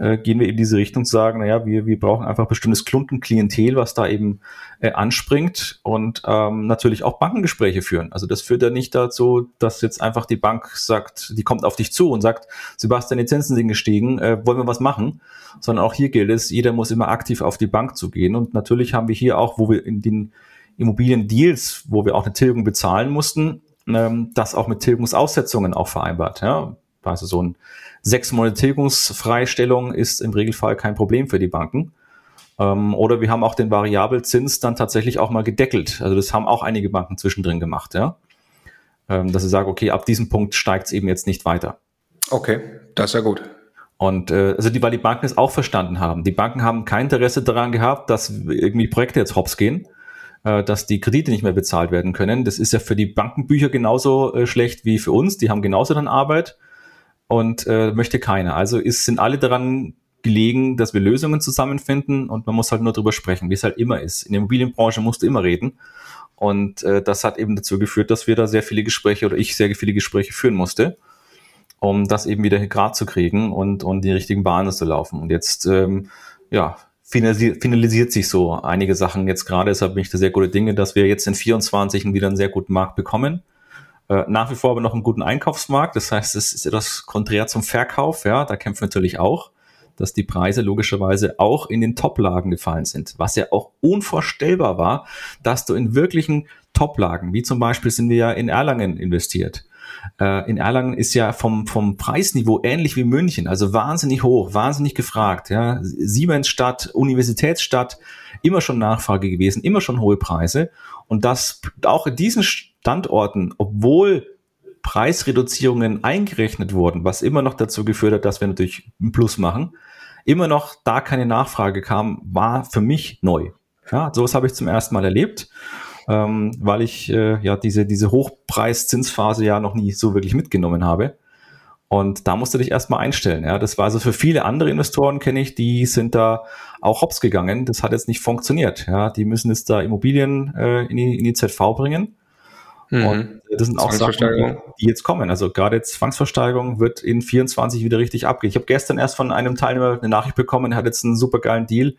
äh, gehen wir in diese Richtung zu sagen, naja, wir, wir brauchen einfach bestimmtes Klumpenklientel, was da eben äh, anspringt und ähm, natürlich auch Bankengespräche führen. Also das führt ja nicht dazu, dass jetzt einfach die Bank sagt, die kommt auf dich zu und sagt, Sebastian, die Zinsen sind gestiegen, äh, wollen wir was machen? Sondern auch hier gilt es, jeder muss immer aktiv auf die Bank zu gehen. Und natürlich haben wir hier auch, wo wir in den Immobilien-Deals, wo wir auch eine Tilgung bezahlen mussten, ähm, das auch mit Tilgungsaussetzungen auch vereinbart. Ja? Also so ein sechs Monate Tilgungsfreistellung ist im Regelfall kein Problem für die Banken. Ähm, oder wir haben auch den Variabelzins dann tatsächlich auch mal gedeckelt. Also das haben auch einige Banken zwischendrin gemacht, ja. Ähm, dass sie sagen, okay, ab diesem Punkt steigt es eben jetzt nicht weiter.
Okay, das ist ja gut.
Und äh, also die, weil die Banken es auch verstanden haben. Die Banken haben kein Interesse daran gehabt, dass irgendwie Projekte jetzt hops gehen, äh, dass die Kredite nicht mehr bezahlt werden können. Das ist ja für die Bankenbücher genauso äh, schlecht wie für uns. Die haben genauso dann Arbeit und äh, möchte keiner. Also ist, sind alle daran gelegen, dass wir Lösungen zusammenfinden und man muss halt nur drüber sprechen, wie es halt immer ist. In der Immobilienbranche musst du immer reden. Und äh, das hat eben dazu geführt, dass wir da sehr viele Gespräche oder ich sehr viele Gespräche führen musste, um das eben wieder gerade zu kriegen und, und die richtigen Bahnen zu laufen. Und jetzt, ähm, ja, finalisiert, finalisiert sich so einige Sachen jetzt gerade. Deshalb bin ich da sehr gute Dinge, dass wir jetzt in 24 wieder einen sehr guten Markt bekommen äh, nach wie vor aber noch einen guten Einkaufsmarkt. Das heißt, es ist etwas konträr zum Verkauf. Ja, da kämpfen wir natürlich auch, dass die Preise logischerweise auch in den Top-Lagen gefallen sind. Was ja auch unvorstellbar war, dass du in wirklichen Top-Lagen, wie zum Beispiel sind wir ja in Erlangen investiert. Äh, in Erlangen ist ja vom, vom Preisniveau ähnlich wie München, also wahnsinnig hoch, wahnsinnig gefragt. Ja. Siemensstadt, Universitätsstadt, immer schon Nachfrage gewesen, immer schon hohe Preise. Und das auch in diesen Standorten, obwohl Preisreduzierungen eingerechnet wurden, was immer noch dazu geführt hat, dass wir natürlich ein Plus machen, immer noch da keine Nachfrage kam, war für mich neu. Ja, sowas habe ich zum ersten Mal erlebt, ähm, weil ich äh, ja diese, diese Hochpreiszinsphase ja noch nie so wirklich mitgenommen habe. Und da musst du dich erstmal einstellen. Ja, das war also für viele andere Investoren, kenne ich, die sind da auch hops gegangen. Das hat jetzt nicht funktioniert. Ja, die müssen jetzt da Immobilien äh, in, die, in die ZV bringen. Mhm. Und das sind auch Sachen, die jetzt kommen. Also gerade Zwangsversteigerung wird in 24 wieder richtig abgehen. Ich habe gestern erst von einem Teilnehmer eine Nachricht bekommen, er hat jetzt einen supergeilen Deal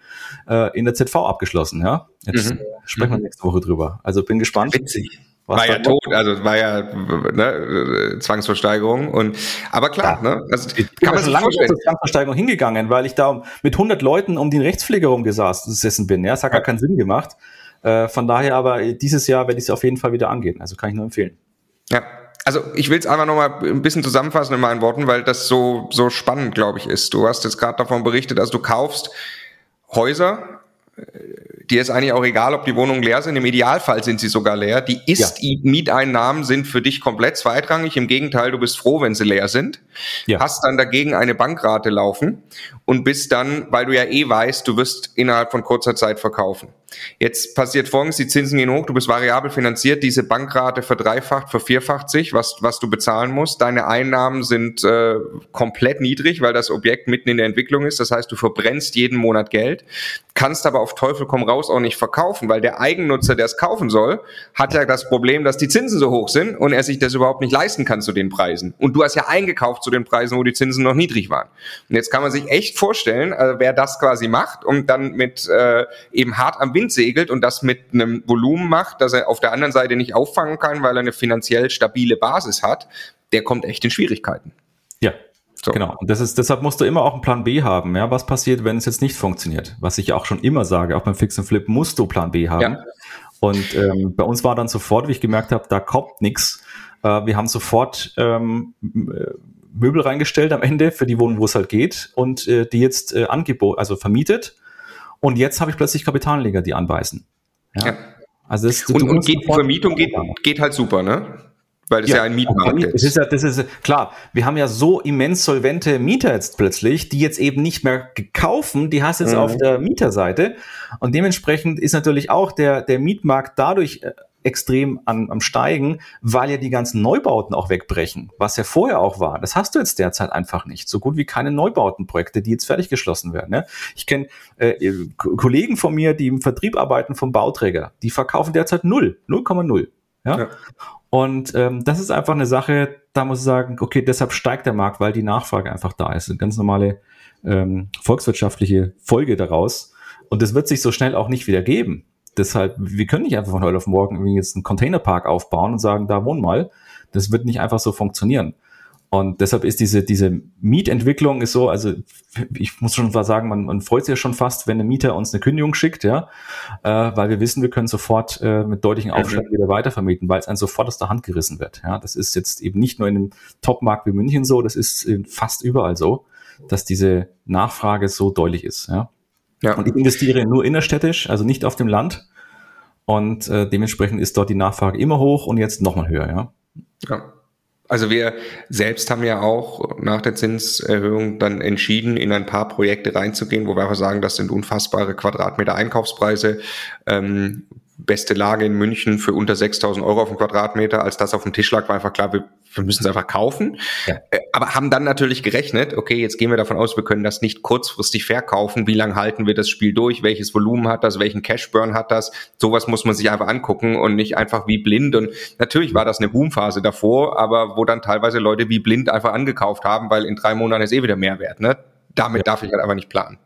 äh, in der ZV abgeschlossen. Ja, jetzt mhm. äh, sprechen wir mhm. nächste Woche drüber. Also bin gespannt.
Witzig. war ja tot, also war ja ne, Zwangsversteigerung und aber klar, ja. ne,
also ich kann man sich lange zur Zwangsversteigerung hingegangen, weil ich da mit 100 Leuten um den Rechtspfleger rumgesessen bin. Ja, es hat gar keinen Sinn gemacht. Äh, von daher aber dieses Jahr werde ich es auf jeden Fall wieder angehen. Also kann ich nur empfehlen.
Ja, also ich will es einfach nochmal ein bisschen zusammenfassen in meinen Worten, weil das so, so spannend, glaube ich, ist. Du hast jetzt gerade davon berichtet, dass du kaufst Häuser, dir ist eigentlich auch egal, ob die Wohnungen leer sind. Im Idealfall sind sie sogar leer. Die Ist-Mieteinnahmen sind für dich komplett zweitrangig. Im Gegenteil, du bist froh, wenn sie leer sind. Ja. Hast dann dagegen eine Bankrate laufen und bist dann, weil du ja eh weißt, du wirst innerhalb von kurzer Zeit verkaufen. Jetzt passiert folgendes, die Zinsen gehen hoch, du bist variabel finanziert, diese Bankrate verdreifacht, vervierfacht sich, was, was du bezahlen musst. Deine Einnahmen sind äh, komplett niedrig, weil das Objekt mitten in der Entwicklung ist. Das heißt, du verbrennst jeden Monat Geld, kannst aber auf Teufel komm raus auch nicht verkaufen, weil der Eigennutzer, der es kaufen soll, hat ja das Problem, dass die Zinsen so hoch sind und er sich das überhaupt nicht leisten kann zu den Preisen. Und du hast ja eingekauft zu den Preisen, wo die Zinsen noch niedrig waren. Und jetzt kann man sich echt vorstellen, äh, wer das quasi macht und dann mit äh, eben hart am Wind segelt und das mit einem Volumen macht, das er auf der anderen Seite nicht auffangen kann, weil er eine finanziell stabile Basis hat, der kommt echt in Schwierigkeiten.
Ja, so. Genau. Und das ist, deshalb musst du immer auch einen Plan B haben. Ja, was passiert, wenn es jetzt nicht funktioniert? Was ich auch schon immer sage, auch beim Fix and Flip musst du Plan B haben. Ja. Und ähm, bei uns war dann sofort, wie ich gemerkt habe, da kommt nichts. Äh, wir haben sofort ähm, äh, Möbel reingestellt am Ende für die Wohnung, wo es halt geht und äh, die jetzt äh, angeboten, also vermietet. Und jetzt habe ich plötzlich Kapitalanleger, die anbeißen.
Ja. ja. Also das, und, und geht, Vermietung geht, geht halt super, ne? Weil es ja, ja ein Mietmarkt
ist. ist ja, das ist klar. Wir haben ja so immens solvente Mieter jetzt plötzlich, die jetzt eben nicht mehr kaufen, die hast jetzt mhm. auf der Mieterseite und dementsprechend ist natürlich auch der der Mietmarkt dadurch äh, extrem an, am Steigen, weil ja die ganzen Neubauten auch wegbrechen, was ja vorher auch war. Das hast du jetzt derzeit einfach nicht. So gut wie keine Neubautenprojekte, die jetzt fertig geschlossen werden. Ne? Ich kenne äh, Kollegen von mir, die im Vertrieb arbeiten vom Bauträger, die verkaufen derzeit null, 0,0. Ja? ja. Und ähm, das ist einfach eine Sache, da muss ich sagen, okay, deshalb steigt der Markt, weil die Nachfrage einfach da ist. Eine ganz normale ähm, volkswirtschaftliche Folge daraus. Und das wird sich so schnell auch nicht wieder geben. Deshalb, wir können nicht einfach von heute auf morgen irgendwie jetzt einen Containerpark aufbauen und sagen, da wohn mal. Das wird nicht einfach so funktionieren. Und deshalb ist diese, diese Mietentwicklung ist so, also ich muss schon mal sagen, man, man freut sich ja schon fast, wenn ein Mieter uns eine Kündigung schickt, ja, äh, weil wir wissen, wir können sofort äh, mit deutlichen Aufschlag mhm. wieder weitervermieten, weil es einem sofort aus der Hand gerissen wird. Ja, das ist jetzt eben nicht nur in einem Topmarkt wie München so, das ist fast überall so, dass diese Nachfrage so deutlich ist. Ja. ja. Und ich investiere nur innerstädtisch, also nicht auf dem Land. Und äh, dementsprechend ist dort die Nachfrage immer hoch und jetzt nochmal höher, ja.
Ja. Also wir selbst haben ja auch nach der Zinserhöhung dann entschieden, in ein paar Projekte reinzugehen, wo wir einfach sagen, das sind unfassbare Quadratmeter Einkaufspreise. Ähm, beste Lage in München für unter 6000 Euro auf den Quadratmeter. Als das auf dem Tisch lag, war einfach klar, wir wir müssen es einfach kaufen. Ja. Äh, aber haben dann natürlich gerechnet, okay, jetzt gehen wir davon aus, wir können das nicht kurzfristig verkaufen. Wie lange halten wir das Spiel durch? Welches Volumen hat das? Welchen Cashburn hat das? Sowas muss man sich einfach angucken und nicht einfach wie blind. Und natürlich war das eine Boomphase davor, aber wo dann teilweise Leute wie blind einfach angekauft haben, weil in drei Monaten ist eh wieder Mehrwert. Ne? Damit ja. darf ich halt einfach nicht planen.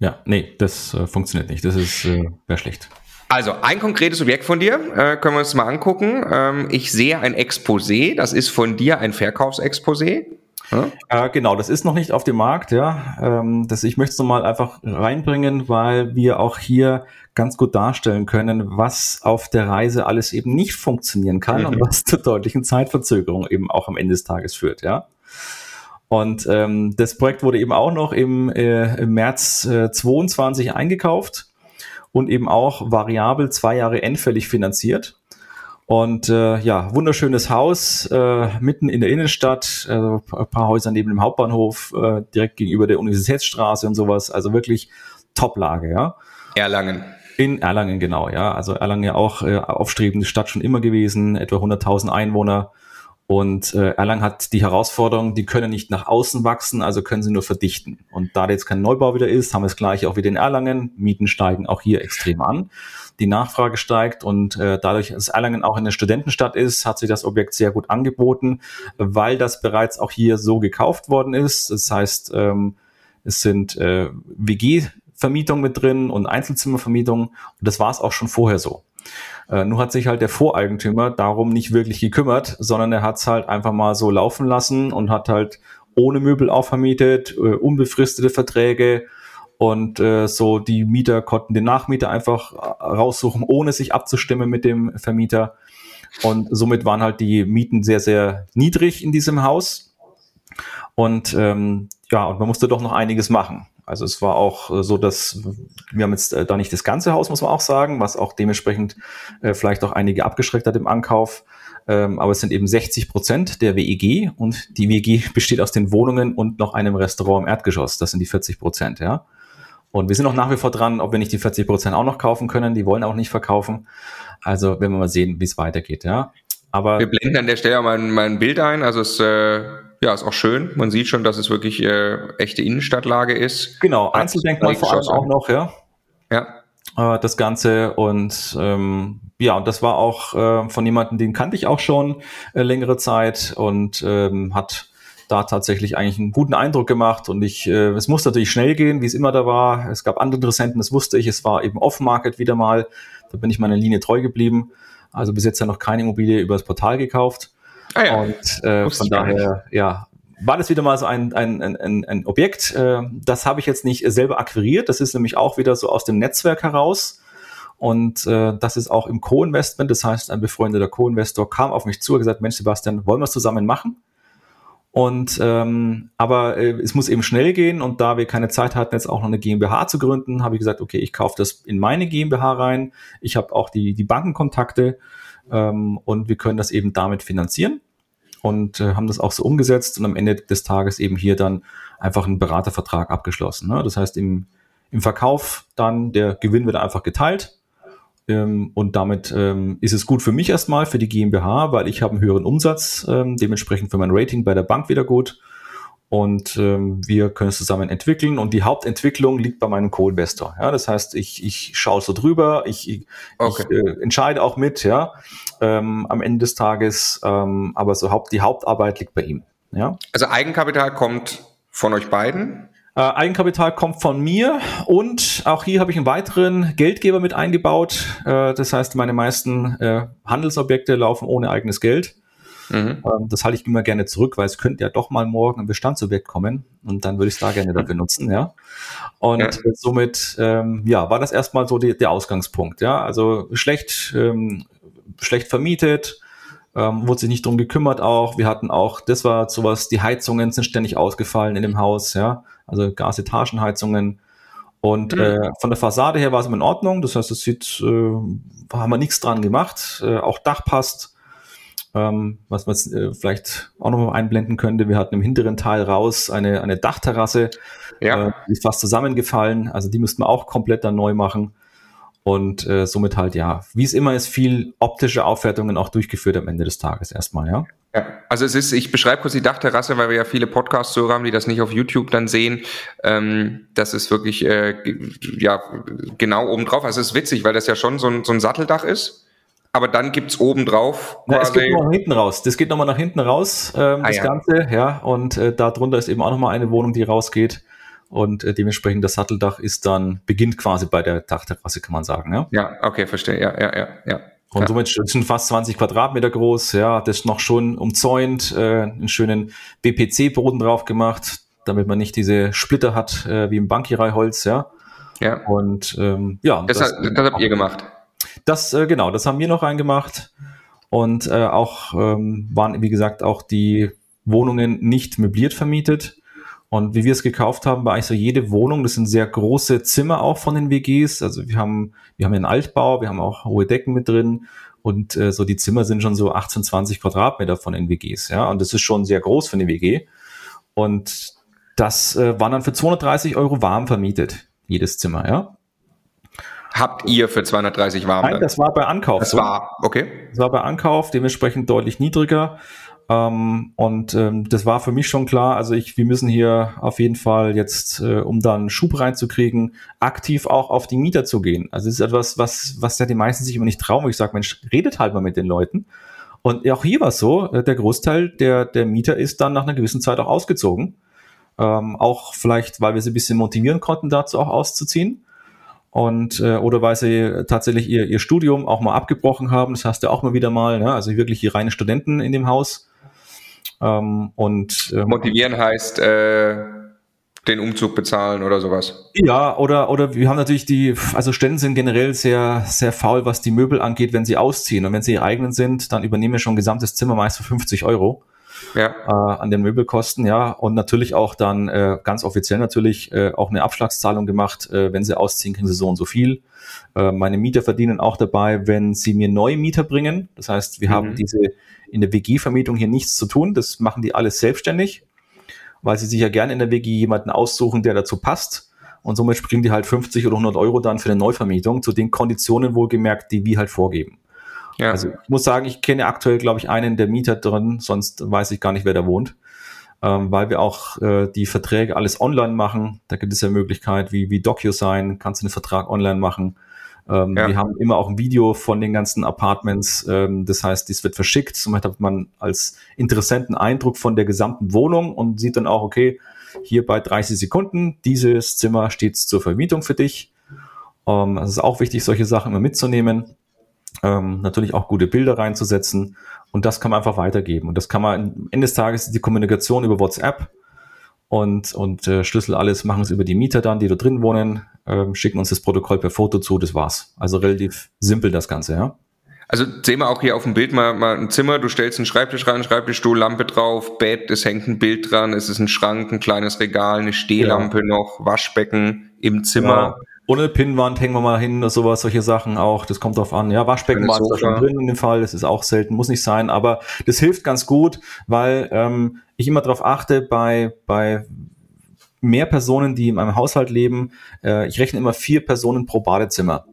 Ja, nee, das äh, funktioniert nicht. Das ist äh, wäre schlecht.
Also ein konkretes Objekt von dir, äh, können wir uns mal angucken. Ähm, ich sehe ein Exposé, das ist von dir ein Verkaufsexposé.
Ja? Äh, genau, das ist noch nicht auf dem Markt, ja. Ähm, das, ich möchte es nochmal einfach reinbringen, weil wir auch hier ganz gut darstellen können, was auf der Reise alles eben nicht funktionieren kann mhm. und was zu deutlichen Zeitverzögerungen eben auch am Ende des Tages führt, ja. Und ähm, das Projekt wurde eben auch noch im, äh, im März äh, 22 eingekauft und eben auch variabel zwei Jahre endfällig finanziert. Und äh, ja, wunderschönes Haus äh, mitten in der Innenstadt, äh, ein paar Häuser neben dem Hauptbahnhof, äh, direkt gegenüber der Universitätsstraße und sowas. Also wirklich Top-Lage, ja.
Erlangen.
In Erlangen, genau, ja. Also Erlangen ja auch äh, aufstrebende Stadt schon immer gewesen, etwa 100.000 Einwohner. Und äh, Erlangen hat die Herausforderung, die können nicht nach außen wachsen, also können sie nur verdichten. Und da jetzt kein Neubau wieder ist, haben wir es gleich auch wieder in Erlangen. Mieten steigen auch hier extrem an. Die Nachfrage steigt und äh, dadurch, dass Erlangen auch eine Studentenstadt ist, hat sich das Objekt sehr gut angeboten, weil das bereits auch hier so gekauft worden ist. Das heißt, ähm, es sind äh, WG-Vermietungen mit drin und Einzelzimmervermietungen. Und das war es auch schon vorher so. Äh, nur hat sich halt der Voreigentümer darum nicht wirklich gekümmert, sondern er hat es halt einfach mal so laufen lassen und hat halt ohne Möbel aufvermietet, äh, unbefristete Verträge und äh, so die Mieter konnten den Nachmieter einfach äh, raussuchen, ohne sich abzustimmen mit dem Vermieter. Und somit waren halt die Mieten sehr, sehr niedrig in diesem Haus. Und ähm, ja, und man musste doch noch einiges machen. Also es war auch äh, so, dass wir haben jetzt äh, da nicht das ganze Haus, muss man auch sagen, was auch dementsprechend äh, vielleicht auch einige abgeschreckt hat im Ankauf. Ähm, aber es sind eben 60 Prozent der WEG und die WEG besteht aus den Wohnungen und noch einem Restaurant im Erdgeschoss. Das sind die 40 Prozent, ja. Und wir sind auch nach wie vor dran, ob wir nicht die 40 Prozent auch noch kaufen können. Die wollen auch nicht verkaufen. Also werden wir mal sehen, wie es weitergeht, ja.
Aber wir blenden an der Stelle mal ein, mal ein Bild ein. Also es äh ja, ist auch schön. Man sieht schon, dass es wirklich äh, echte Innenstadtlage ist.
Genau, Einzeldenkmal vor allem auch noch, ja.
Ja.
Äh, das Ganze und ähm, ja, und das war auch äh, von jemandem, den kannte ich auch schon äh, längere Zeit und ähm, hat da tatsächlich eigentlich einen guten Eindruck gemacht und ich, äh, es muss natürlich schnell gehen, wie es immer da war. Es gab andere Interessenten, das wusste ich. Es war eben Off-Market wieder mal. Da bin ich meiner Linie treu geblieben. Also bis jetzt ja noch keine Immobilie übers Portal gekauft. Ah ja. Und äh, von daher, ja, war das wieder mal so ein, ein, ein, ein Objekt. Äh, das habe ich jetzt nicht selber akquiriert. Das ist nämlich auch wieder so aus dem Netzwerk heraus. Und äh, das ist auch im Co-Investment. Das heißt, ein befreundeter Co-Investor kam auf mich zu und gesagt, Mensch, Sebastian, wollen wir es zusammen machen? Und ähm, aber äh, es muss eben schnell gehen und da wir keine Zeit hatten, jetzt auch noch eine GmbH zu gründen, habe ich gesagt, okay, ich kaufe das in meine GmbH rein. Ich habe auch die, die Bankenkontakte ähm, und wir können das eben damit finanzieren und äh, haben das auch so umgesetzt und am Ende des Tages eben hier dann einfach einen Beratervertrag abgeschlossen. Ne? Das heißt, im, im Verkauf dann der Gewinn wird einfach geteilt Ähm, und damit ähm, ist es gut für mich erstmal, für die GmbH, weil ich habe einen höheren Umsatz, ähm, dementsprechend für mein Rating bei der Bank wieder gut. Und ähm, wir können es zusammen entwickeln. Und die Hauptentwicklung liegt bei meinem Co-Investor. Ja, das heißt, ich, ich schaue so drüber, ich, ich, okay. ich äh, entscheide auch mit, ja, ähm, am Ende des Tages. Ähm, aber so Haupt, die Hauptarbeit liegt bei ihm. Ja.
Also Eigenkapital kommt von euch beiden?
Äh, Eigenkapital kommt von mir und auch hier habe ich einen weiteren Geldgeber mit eingebaut. Äh, das heißt, meine meisten äh, Handelsobjekte laufen ohne eigenes Geld. Mhm. Ähm, das halte ich immer gerne zurück, weil es könnte ja doch mal morgen ein Bestandsobjekt kommen und dann würde ich es da gerne dafür nutzen, ja. Und ja. somit, ähm, ja, war das erstmal so die, der Ausgangspunkt, ja. Also schlecht, ähm, schlecht vermietet, ähm, wurde sich nicht drum gekümmert auch. Wir hatten auch, das war sowas, die Heizungen sind ständig ausgefallen in dem Haus, ja, also Gasetagenheizungen. Und mhm. äh, von der Fassade her war es immer in Ordnung. Das heißt, es sieht, äh, haben wir nichts dran gemacht. Äh, auch Dach passt. Ähm, was man äh, vielleicht auch noch mal einblenden könnte, wir hatten im hinteren Teil raus eine, eine Dachterrasse, ja. äh, die ist fast zusammengefallen. Also die müssten wir auch komplett dann neu machen. Und äh, somit halt, ja, wie es immer ist, viel optische Aufwertungen auch durchgeführt am Ende des Tages erstmal, ja.
Ja, also es ist, ich beschreibe kurz die Dachterrasse, weil wir ja viele Podcasts-Hörer haben, die das nicht auf YouTube dann sehen. Ähm, das ist wirklich äh, ja genau oben drauf. Also es ist witzig, weil das ja schon so ein, so ein Satteldach ist. Aber dann gibt's oben drauf.
Na, es geht noch hinten raus. Das geht nochmal nach hinten raus, ähm, ah, das ja. Ganze, ja. Und äh, darunter ist eben auch nochmal eine Wohnung, die rausgeht. Und äh, dementsprechend das Satteldach ist dann, beginnt quasi bei der Dachterrasse, kann man sagen. Ja,
ja okay, verstehe. Ja, ja, ja, ja.
Und somit sind fast 20 Quadratmeter groß, ja, das ist noch schon umzäunt, äh, einen schönen BPC-Boden drauf gemacht, damit man nicht diese Splitter hat, äh, wie im Bankierei-Holz, ja.
Ja.
Und ähm, ja.
Das, das, das habt ihr gemacht.
Das, äh, genau, das haben wir noch reingemacht. Und äh, auch ähm, waren, wie gesagt, auch die Wohnungen nicht möbliert vermietet. Und wie wir es gekauft haben, war eigentlich so jede Wohnung, das sind sehr große Zimmer auch von den WGs. Also wir haben, wir haben einen Altbau, wir haben auch hohe Decken mit drin. Und äh, so die Zimmer sind schon so 18, 20 Quadratmeter von den WGs, ja. Und das ist schon sehr groß für eine WG. Und das äh, war dann für 230 Euro warm vermietet, jedes Zimmer, ja.
Habt ihr für 230 warm?
Nein, das war bei Ankauf.
Das war, okay.
Das war bei Ankauf, dementsprechend deutlich niedriger. Ähm, und ähm, das war für mich schon klar. Also ich, wir müssen hier auf jeden Fall jetzt, äh, um dann Schub reinzukriegen, aktiv auch auf die Mieter zu gehen. Also es ist etwas, was, was ja die meisten sich immer nicht trauen. Ich sage, Mensch, redet halt mal mit den Leuten. Und auch hier war es so, äh, der Großteil der, der Mieter ist dann nach einer gewissen Zeit auch ausgezogen. Ähm, auch vielleicht, weil wir sie ein bisschen motivieren konnten, dazu auch auszuziehen. Und äh, oder weil sie tatsächlich ihr, ihr Studium auch mal abgebrochen haben. Das heißt ja auch mal wieder mal, ne? also wirklich die reine Studenten in dem Haus.
Ähm, und ähm, motivieren heißt äh, den Umzug bezahlen oder sowas.
Ja, oder oder wir haben natürlich die, also Ständen sind generell sehr sehr faul, was die Möbel angeht, wenn sie ausziehen und wenn sie ihre eigenen sind, dann übernehmen wir schon ein gesamtes Zimmer meist für 50 Euro. Ja. Äh, an den Möbelkosten, ja, und natürlich auch dann äh, ganz offiziell natürlich äh, auch eine Abschlagszahlung gemacht, äh, wenn sie ausziehen, kriegen sie so und so viel. Äh, meine Mieter verdienen auch dabei, wenn sie mir neue Mieter bringen. Das heißt, wir mhm. haben diese in der WG-Vermietung hier nichts zu tun. Das machen die alles selbstständig, weil sie sich ja gerne in der WG jemanden aussuchen, der dazu passt. Und somit springen die halt 50 oder 100 Euro dann für eine Neuvermietung zu den Konditionen wohlgemerkt, die wir halt vorgeben. Ja. Also ich muss sagen, ich kenne aktuell, glaube ich, einen der Mieter drin, sonst weiß ich gar nicht, wer da wohnt. Ähm, weil wir auch äh, die Verträge alles online machen. Da gibt es ja Möglichkeit wie, wie DocuSign, kannst du einen Vertrag online machen. Ähm, ja. Wir haben immer auch ein Video von den ganzen Apartments. Ähm, das heißt, dies wird verschickt. Somit hat man als Interessenten Eindruck von der gesamten Wohnung und sieht dann auch, okay, hier bei 30 Sekunden, dieses Zimmer steht zur Vermietung für dich. Ähm, es ist auch wichtig, solche Sachen immer mitzunehmen. Ähm, natürlich auch gute Bilder reinzusetzen. Und das kann man einfach weitergeben. Und das kann man, am Ende des Tages die Kommunikation über WhatsApp und, und äh, Schlüssel alles machen es über die Mieter dann, die da drin wohnen, ähm, schicken uns das Protokoll per Foto zu, das war's. Also relativ simpel das Ganze, ja.
Also sehen wir auch hier auf dem Bild mal, mal ein Zimmer, du stellst einen Schreibtisch rein, Schreibtischstuhl, Lampe drauf, Bett, es hängt ein Bild dran, es ist ein Schrank, ein kleines Regal, eine Stehlampe ja. noch, Waschbecken im Zimmer. Ja.
Ohne Pinnwand hängen wir mal hin oder sowas, solche Sachen auch. Das kommt drauf an. Ja, Waschbecken war da schon drin in dem Fall. Das ist auch selten, muss nicht sein. Aber das hilft ganz gut, weil ähm, ich immer darauf achte, bei, bei mehr Personen, die in meinem Haushalt leben, äh, ich rechne immer vier Personen pro Badezimmer.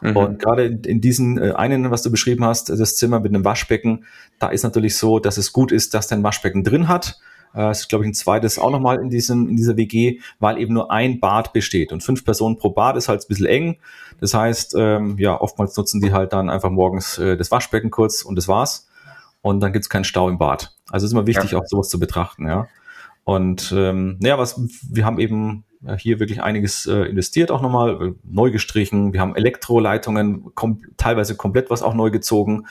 Mhm. Und gerade in, in diesen äh, einen, was du beschrieben hast, das Zimmer mit einem Waschbecken, da ist natürlich so, dass es gut ist, dass dein Waschbecken drin hat. Äh, es ist, glaube ich, ein zweites auch nochmal in, diesem, in dieser WG, weil eben nur ein Bad besteht. Und fünf Personen pro Bad ist halt ein bisschen eng. Das heißt, ähm, ja, oftmals nutzen die halt dann einfach morgens äh, das Waschbecken kurz und das war's. Und dann gibt's keinen Stau im Bad. Also ist immer wichtig, ja. auch sowas zu betrachten, ja. Und ähm, naja, was wir haben eben hier wirklich einiges äh, investiert, auch nochmal äh, neu gestrichen. Wir haben Elektroleitungen kom teilweise komplett was auch neu gezogen.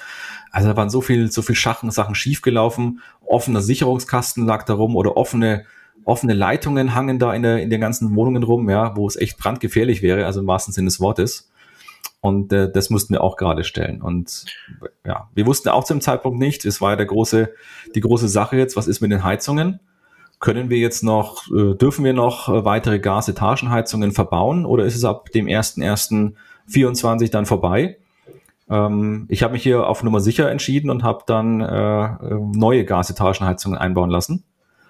Also da waren so viel, so viel Schachen, Sachen schiefgelaufen. Offener Sicherungskasten lag da rum oder offene, offene Leitungen hangen da in, der, in den ganzen Wohnungen rum, ja, wo es echt brandgefährlich wäre, also im wahrsten Sinne des Wortes. Und äh, das mussten wir auch gerade stellen. Und ja, wir wussten auch zum Zeitpunkt nicht, es war ja der große, die große Sache jetzt, was ist mit den Heizungen? Können wir jetzt noch, äh, dürfen wir noch äh, weitere Gasetagenheizungen verbauen oder ist es ab dem 1.1.24 dann vorbei? Ähm, ich habe mich hier auf Nummer sicher entschieden und habe dann äh, neue Gasetagenheizungen einbauen lassen.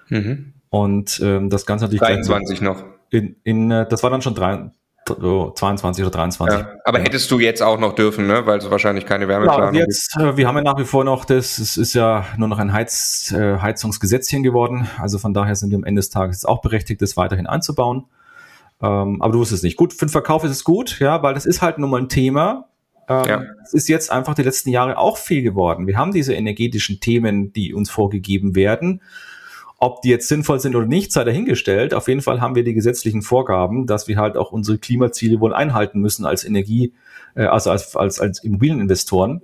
Mhm. Und ähm, das Ganze natürlich
23 noch.
In, in, das war dann schon drei, 22 oder 23. Ja,
aber hättest du jetzt auch noch dürfen, ne? weil es wahrscheinlich keine Wärmeplanung
ja, jetzt, gibt. Äh, wir haben ja nach wie vor noch das, es ist ja nur noch ein Heiz, äh, Heizungsgesetzchen geworden. Also von daher sind wir am Ende des Tages auch berechtigt, das weiterhin einzubauen. Ähm, aber du wusstest nicht. Gut, für den Verkauf ist es gut, ja, weil das ist halt nun mal ein Thema. Ähm, ja. Es ist jetzt einfach die letzten Jahre auch viel geworden. Wir haben diese energetischen Themen, die uns vorgegeben werden. Ob die jetzt sinnvoll sind oder nicht, sei dahingestellt. Auf jeden Fall haben wir die gesetzlichen Vorgaben, dass wir halt auch unsere Klimaziele wohl einhalten müssen als Energie, äh, also als, als, als Immobilieninvestoren.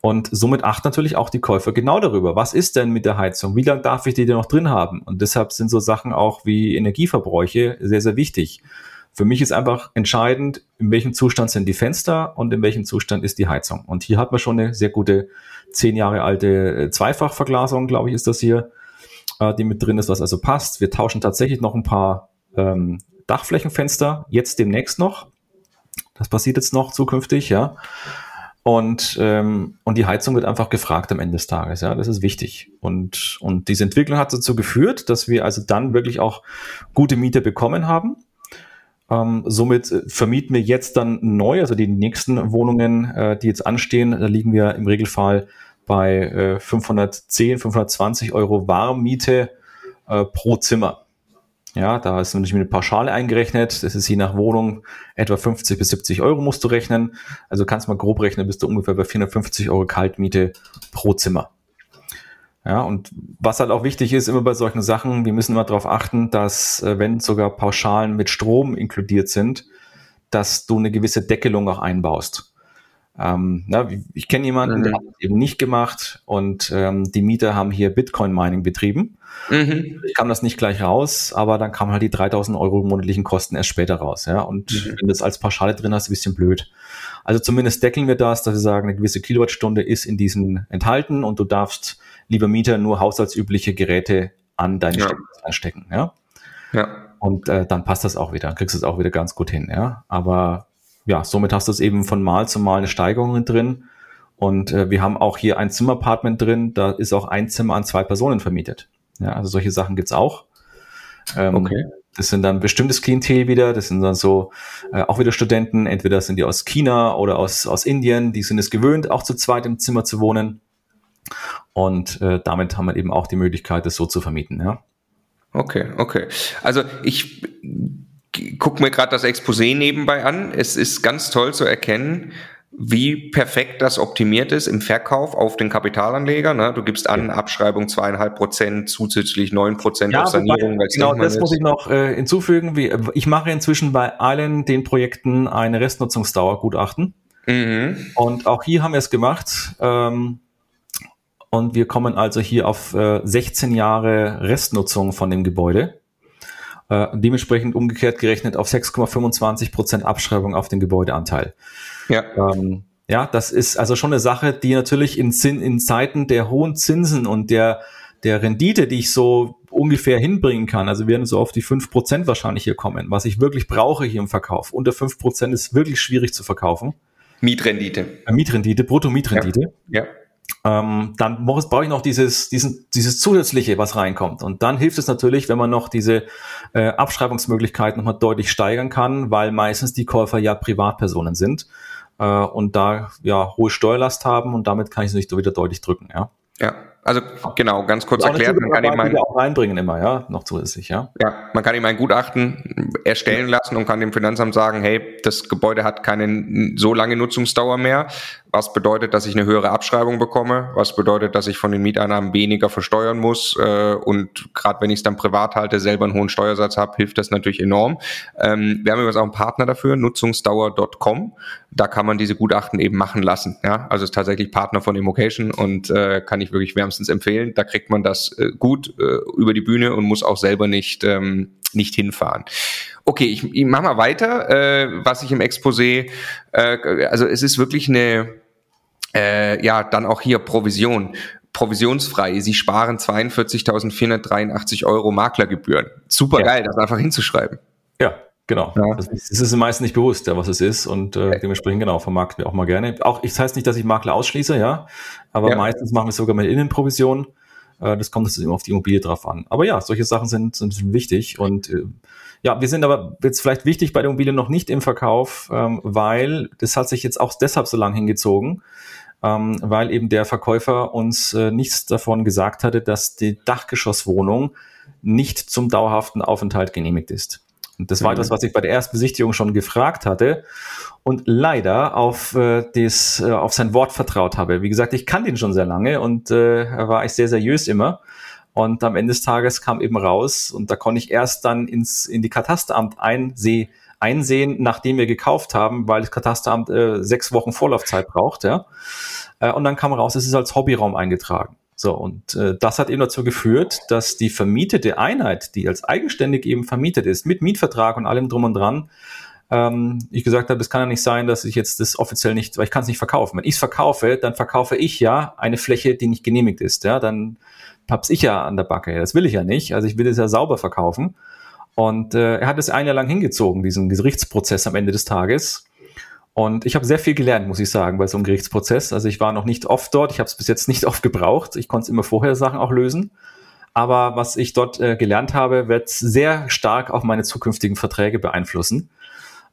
Und somit achten natürlich auch die Käufer genau darüber. Was ist denn mit der Heizung? Wie lange darf ich die denn noch drin haben? Und deshalb sind so Sachen auch wie Energieverbräuche sehr, sehr wichtig. Für mich ist einfach entscheidend, in welchem Zustand sind die Fenster und in welchem Zustand ist die Heizung. Und hier hat man schon eine sehr gute zehn Jahre alte äh, Zweifachverglasung, glaube ich, ist das hier äh, die mit drin ist, was also passt. Wir tauschen tatsächlich noch ein paar ähm, Dachflächenfenster, jetzt demnächst noch. Das passiert jetzt noch zukünftig, ja. Und, ähm, und die Heizung wird einfach gefragt am Ende des Tages, ja. Das ist wichtig. Und, und diese Entwicklung hat dazu geführt, dass wir also dann wirklich auch gute Miete bekommen haben. Ähm, somit äh, vermieten wir jetzt dann neu, also die nächsten Wohnungen, äh, die jetzt anstehen, da liegen wir im Regelfall bei äh, 510, 520 Euro Warmmiete äh, pro Zimmer. Ja, da ist natürlich mit eine Pauschale eingerechnet. Das ist je nach Wohnung etwa 50 bis 70 Euro musst du rechnen. Also kannst mal grob rechnen, bist du ungefähr bei 450 Euro Kaltmiete pro Zimmer. Ja, und was halt auch wichtig ist, immer bei solchen Sachen, wir müssen immer darauf achten, dass, äh, wenn sogar Pauschalen mit Strom inkludiert sind, dass du eine gewisse Deckelung auch einbaust. Ähm, na, ich kenne jemanden, mhm. der hat das eben nicht gemacht und ähm, die Mieter haben hier Bitcoin-Mining betrieben. Mhm. Ich kam das nicht gleich raus, aber dann kamen halt die 3000 Euro monatlichen Kosten erst später raus. Ja? Und mhm. wenn du das als Pauschale drin hast, ein bisschen blöd. Also zumindest deckeln wir das, dass wir sagen, eine gewisse Kilowattstunde ist in diesen enthalten und du darfst, lieber Mieter, nur haushaltsübliche Geräte an deine ja. Steckdose anstecken. Ja. ja. Und äh, dann passt das auch wieder, kriegst du es auch wieder ganz gut hin. Ja. Aber ja, somit hast du es eben von Mal zu Mal eine Steigerung drin. Und äh, wir haben auch hier ein Zimmerapartment drin, da ist auch ein Zimmer an zwei Personen vermietet. Ja, also solche Sachen gibt's auch. Ähm, okay. Das sind dann bestimmtes Klientel wieder, das sind dann so äh, auch wieder Studenten, entweder sind die aus China oder aus, aus Indien, die sind es gewöhnt, auch zu zweit im Zimmer zu wohnen. Und äh, damit haben wir eben auch die Möglichkeit, das so zu vermieten. Ja.
Okay, okay. Also ich guck mir gerade das Exposé nebenbei an. Es ist ganz toll zu erkennen, wie perfekt das optimiert ist im Verkauf auf den Kapitalanleger. Ne? Du gibst an, Abschreibung zweieinhalb Prozent, zusätzlich neun Prozent
ja, auf Sanierung. Wobei, genau, das ist. muss ich noch äh, hinzufügen. Wie, ich mache inzwischen bei allen den Projekten eine Restnutzungsdauergutachten. Mhm. Und auch hier haben wir es gemacht. Ähm, und wir kommen also hier auf äh, 16 Jahre Restnutzung von dem Gebäude. Äh, dementsprechend umgekehrt gerechnet auf 6,25 Prozent Abschreibung auf den Gebäudeanteil. Ja. Ähm, ja, das ist also schon eine Sache, die natürlich in, Zin, in Zeiten der hohen Zinsen und der, der Rendite, die ich so ungefähr hinbringen kann, also werden so auf die fünf Prozent wahrscheinlich hier kommen, was ich wirklich brauche hier im Verkauf. Unter fünf Prozent ist wirklich schwierig zu verkaufen.
Mietrendite.
Äh, Mietrendite, Brutto-Mietrendite. Ja. ja ähm, dann brauche ich noch dieses, diesen, dieses zusätzliche, was reinkommt. Und dann hilft es natürlich, wenn man noch diese äh, Abschreibungsmöglichkeiten nochmal deutlich steigern kann, weil meistens die Käufer ja Privatpersonen sind. äh, und da ja hohe Steuerlast haben und damit kann ich es nicht wieder deutlich drücken. Ja.
Ja, also genau, ganz kurz erklärt,
man kann ihm ein, auch reinbringen immer, ja, noch zusätzlich, ja.
Ja, man kann ihm ein Gutachten erstellen lassen und kann dem Finanzamt sagen, hey, das Gebäude hat keine so lange Nutzungsdauer mehr was bedeutet, dass ich eine höhere Abschreibung bekomme, was bedeutet, dass ich von den Mieteinnahmen weniger versteuern muss äh, und gerade wenn ich es dann privat halte, selber einen hohen Steuersatz habe, hilft das natürlich enorm. Ähm, wir haben übrigens auch einen Partner dafür, nutzungsdauer.com, da kann man diese Gutachten eben machen lassen. Ja? Also ist tatsächlich Partner von Immocation und äh, kann ich wirklich wärmstens empfehlen. Da kriegt man das äh, gut äh, über die Bühne und muss auch selber nicht, ähm, nicht hinfahren. Okay, ich, ich mache mal weiter, äh, was ich im Exposé, äh, also es ist wirklich eine, äh, ja, dann auch hier Provision provisionsfrei. Sie sparen 42.483 Euro Maklergebühren. Super geil, das einfach hinzuschreiben.
Ja, genau. Ja. Das, ist, das ist den meisten nicht bewusst, ja, was es ist und äh, dementsprechend genau vermarkten wir auch mal gerne. Auch ich das heißt nicht, dass ich Makler ausschließe, ja, aber ja. meistens machen wir es sogar mit Innenprovision. Äh, das kommt jetzt immer auf die Immobilie drauf an. Aber ja, solche Sachen sind, sind wichtig und äh, ja, wir sind aber jetzt vielleicht wichtig bei der Immobilie noch nicht im Verkauf, ähm, weil das hat sich jetzt auch deshalb so lang hingezogen, ähm, weil eben der Verkäufer uns äh, nichts davon gesagt hatte, dass die Dachgeschosswohnung nicht zum dauerhaften Aufenthalt genehmigt ist. Und das war mhm. etwas, was ich bei der Erstbesichtigung schon gefragt hatte und leider auf, äh, des, äh, auf sein Wort vertraut habe. Wie gesagt, ich kannte ihn schon sehr lange und äh, war ich sehr seriös immer. Und am Ende des Tages kam eben raus und da konnte ich erst dann ins, in die Katasteramt einsehen, einsehen, nachdem wir gekauft haben, weil das Katasteramt äh, sechs Wochen Vorlaufzeit braucht, ja. Äh, und dann kam raus, es ist als Hobbyraum eingetragen. So, und äh, das hat eben dazu geführt, dass die vermietete Einheit, die als eigenständig eben vermietet ist, mit Mietvertrag und allem drum und dran, ähm, ich gesagt habe, es kann ja nicht sein, dass ich jetzt das offiziell nicht, weil ich kann es nicht verkaufen. Wenn ich es verkaufe, dann verkaufe ich ja eine Fläche, die nicht genehmigt ist. Ja, dann hab's ich ja an der Backe. Das will ich ja nicht. Also ich will es ja sauber verkaufen. Und äh, er hat es ein Jahr lang hingezogen, diesen Gerichtsprozess am Ende des Tages. Und ich habe sehr viel gelernt, muss ich sagen, bei so einem Gerichtsprozess. Also ich war noch nicht oft dort, ich habe es bis jetzt nicht oft gebraucht. Ich konnte immer vorher Sachen auch lösen. Aber was ich dort äh, gelernt habe, wird sehr stark auch meine zukünftigen Verträge beeinflussen.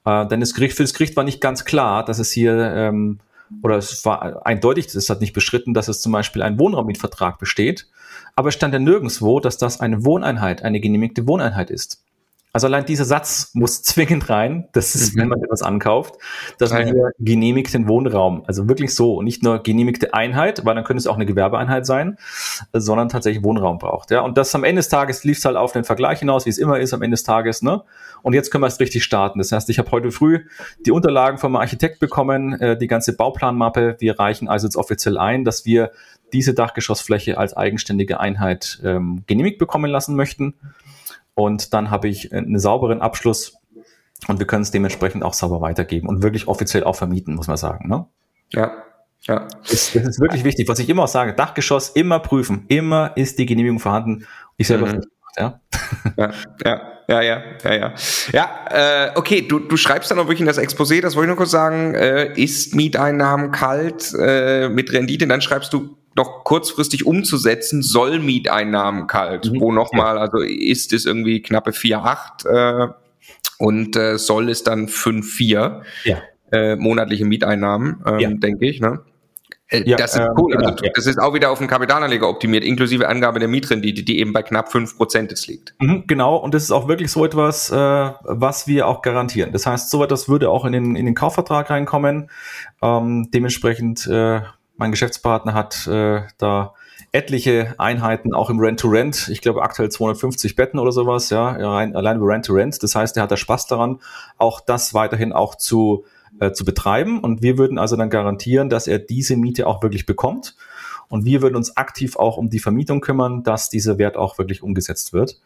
Äh, denn das Gericht, für das Gericht war nicht ganz klar, dass es hier, ähm, oder es war eindeutig, es hat nicht beschritten, dass es zum Beispiel ein Wohnraummietvertrag besteht. Aber es stand ja nirgendwo, dass das eine Wohneinheit, eine genehmigte Wohneinheit ist. Also allein dieser Satz muss zwingend rein, das ist, mhm. wenn man etwas ankauft, dass man hier genehmigten Wohnraum, also wirklich so, nicht nur genehmigte Einheit, weil dann könnte es auch eine Gewerbeeinheit sein, sondern tatsächlich Wohnraum braucht. Ja, und das am Ende des Tages lief es halt auf den Vergleich hinaus, wie es immer ist am Ende des Tages. Ne? Und jetzt können wir es richtig starten. Das heißt, ich habe heute früh die Unterlagen vom Architekt bekommen, äh, die ganze Bauplanmappe. Wir reichen also jetzt offiziell ein, dass wir diese Dachgeschossfläche als eigenständige Einheit ähm, genehmigt bekommen lassen möchten. Und dann habe ich einen sauberen Abschluss und wir können es dementsprechend auch sauber weitergeben und wirklich offiziell auch vermieten, muss man sagen. Ne?
Ja, ja.
Das, das, ist wirklich wichtig. Was ich immer auch sage, Dachgeschoss immer prüfen. Immer ist die Genehmigung vorhanden. Ich selber mhm.
ja. ja. Ja, ja, ja, ja, ja. Ja, äh, okay, du, du schreibst dann auch wirklich in das Exposé, das wollte ich nur kurz sagen, äh, ist Mieteinnahmen kalt äh, mit Rendite, dann schreibst du noch kurzfristig umzusetzen, soll Mieteinnahmen kalt, mhm. wo nochmal, also ist es irgendwie knappe 4,8 äh, und äh, soll es dann 5,4 ja. äh, monatliche Mieteinnahmen, ähm, ja. denke ich. Ne? Äh, ja, das ist ähm, cool. Genau, also. Das ist auch wieder auf den Kapitalanleger optimiert, inklusive Angabe der Mietrendite, die eben bei knapp fünf Prozent jetzt liegt.
Mhm, genau, und das ist auch wirklich so etwas, äh, was wir auch garantieren. Das heißt, so etwas würde auch in den, in den Kaufvertrag reinkommen. Ähm, dementsprechend äh, mein Geschäftspartner hat äh, da etliche Einheiten auch im Rent-to-Rent. Ich glaube aktuell 250 Betten oder sowas, ja, allein, allein über Rent-to-Rent. Das heißt, er hat da Spaß daran, auch das weiterhin auch zu, äh, zu betreiben. Und wir würden also dann garantieren, dass er diese Miete auch wirklich bekommt. Und wir würden uns aktiv auch um die Vermietung kümmern, dass dieser Wert auch wirklich umgesetzt wird.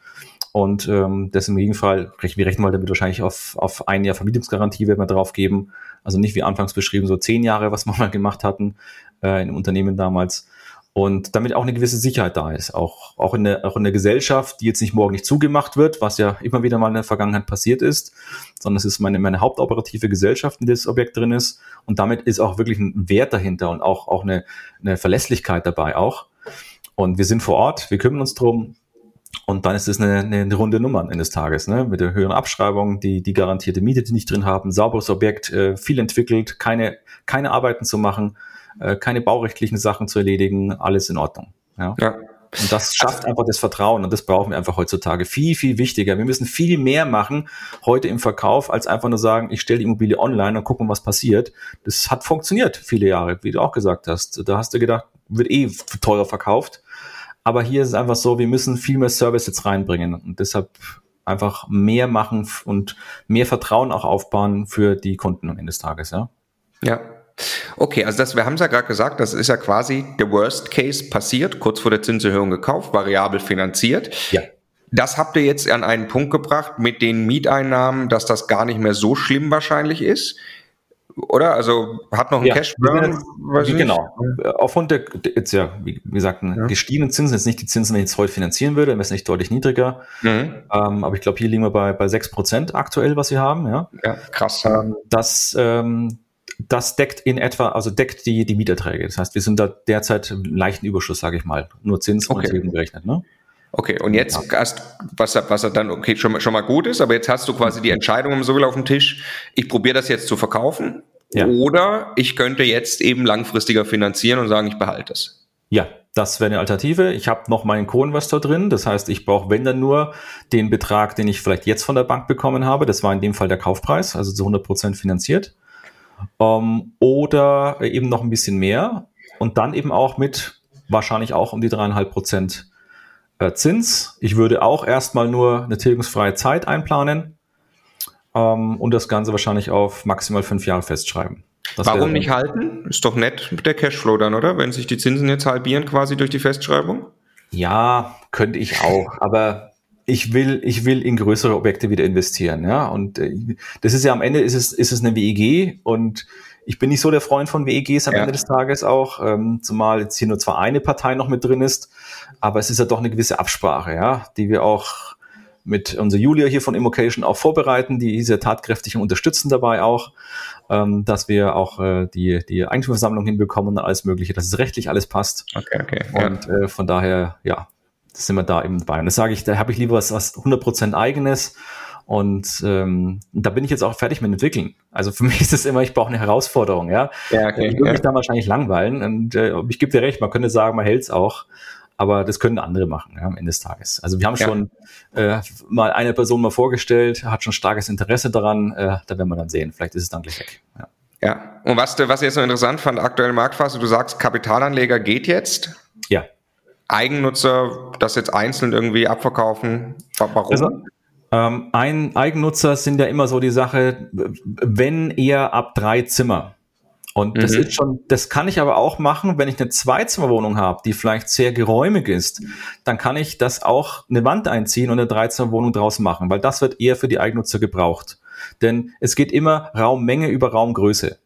Und ähm, das im Gegenfall, wir rechnen mal damit wahrscheinlich auf, auf ein Jahr Vermietungsgarantie, werden wir drauf geben. Also nicht wie anfangs beschrieben, so zehn Jahre, was wir mal gemacht hatten äh, in Unternehmen damals. Und damit auch eine gewisse Sicherheit da ist, auch, auch, in der, auch in der Gesellschaft, die jetzt nicht morgen nicht zugemacht wird, was ja immer wieder mal in der Vergangenheit passiert ist, sondern es ist meine, meine hauptoperative Gesellschaft, in der das Objekt drin ist. Und damit ist auch wirklich ein Wert dahinter und auch, auch eine, eine Verlässlichkeit dabei auch. Und wir sind vor Ort, wir kümmern uns drum Und dann ist es eine, eine, runde Nummer am Ende des Tages, ne? mit der höheren Abschreibung, die, die garantierte Miete, die nicht drin haben, sauberes Objekt, äh, viel entwickelt, keine, keine Arbeiten zu machen, äh, keine baurechtlichen Sachen zu erledigen, alles in Ordnung. Ja. ja. Und das schafft einfach das Vertrauen und das brauchen wir einfach heutzutage. Viel, viel wichtiger. Wir müssen viel mehr machen heute im Verkauf, als einfach nur sagen, ich stelle die Immobilie online und gucken, was passiert. Das hat funktioniert viele Jahre, wie du auch gesagt hast. Da hast du gedacht, wird eh teurer verkauft. Aber hier ist es einfach so, wir müssen viel mehr Service jetzt reinbringen und deshalb einfach mehr machen und mehr Vertrauen auch aufbauen für die Kunden am Ende des Tages, ja.
Ja, Okay, also das, wir haben es ja gerade gesagt, das ist ja quasi der Worst Case passiert, kurz vor der Zinserhöhung gekauft, variabel finanziert.
Ja.
Das habt ihr jetzt an einen Punkt gebracht mit den Mieteinnahmen, dass das gar nicht mehr so schlimm wahrscheinlich ist. Oder? Also hat noch ein
ja,
Cash
Burn? Genau. Aufgrund der, jetzt ja, wie gesagt, ja. gestiegenen Zinsen, jetzt nicht die Zinsen, wenn ich jetzt heute finanzieren würde, wäre es nicht deutlich niedriger. Mhm. Ähm, aber ich glaube, hier liegen wir bei, bei 6% aktuell, was wir haben. Ja,
ja krass.
Ähm, das, ähm, das deckt in etwa, also deckt die, die Mieterträge. Das heißt, wir sind da derzeit im leichten Überschuss, sage ich mal. Nur Zins
okay. und Tilgen gerechnet, ne? Okay, und jetzt ja. hast, was, was dann okay schon, schon mal gut ist, aber jetzt hast du quasi die Entscheidung im Sowil auf dem Tisch, ich probiere das jetzt zu verkaufen ja. oder ich könnte jetzt eben langfristiger finanzieren und sagen, ich behalte es.
Ja, das wäre eine Alternative. Ich habe noch meinen Co-Investor drin. Das heißt, ich brauche, wenn dann nur, den Betrag, den ich vielleicht jetzt von der Bank bekommen habe. Das war in dem Fall der Kaufpreis, also zu 100 Prozent finanziert ähm, oder eben noch ein bisschen mehr und dann eben auch mit wahrscheinlich auch um die dreieinhalb Prozent äh, Zins. Ich würde auch erstmal nur eine tilgungsfreie Zeit einplanen ähm, und das Ganze wahrscheinlich auf maximal fünf Jahre festschreiben.
Das Warum nicht halten? Ist doch nett mit der Cashflow dann, oder? Wenn sich die Zinsen jetzt halbieren quasi durch die Festschreibung?
Ja, könnte ich auch. Aber ich will, ich will in größere Objekte wieder investieren, ja. Und äh, das ist ja am Ende ist es, ist es eine WEG und ich bin nicht so der Freund von WEGs am ja. Ende des Tages auch, ähm, zumal jetzt hier nur zwar eine Partei noch mit drin ist, aber es ist ja doch eine gewisse Absprache, ja, die wir auch mit unserer Julia hier von Immocation auch vorbereiten, die sehr tatkräftig und unterstützen dabei auch, ähm, dass wir auch äh, die, die Eigentümerversammlung hinbekommen und alles Mögliche, dass es rechtlich alles passt.
Okay, okay.
Und ja. äh, von daher, ja, sind wir da eben dabei. Und das sage ich, da habe ich lieber was, was 100% eigenes. Und ähm, da bin ich jetzt auch fertig mit entwickeln. Also für mich ist es immer, ich brauche eine Herausforderung, ja. ja okay, ich würde ja. mich da wahrscheinlich langweilen. Und äh, ich gebe dir recht, man könnte sagen, man hält es auch, aber das können andere machen ja, am Ende des Tages. Also wir haben ja. schon äh, mal eine Person mal vorgestellt, hat schon starkes Interesse daran, äh, da werden wir dann sehen. Vielleicht ist es dann gleich weg.
Ja. Ja, und was, was ich jetzt noch interessant fand, aktuelle Marktphase, du sagst, Kapitalanleger geht jetzt.
Ja.
Eigennutzer das jetzt einzeln irgendwie abverkaufen?
Warum? Also, ähm, ein Eigennutzer sind ja immer so die Sache, wenn eher ab drei Zimmer. Und das mhm. ist schon, das kann ich aber auch machen, wenn ich eine Zweizimmerwohnung habe, die vielleicht sehr geräumig ist, dann kann ich das auch eine Wand einziehen und eine Dreizimmerwohnung draus machen, weil das wird eher für die Eigennutzer gebraucht. Denn es geht immer Raummenge über Raumgröße.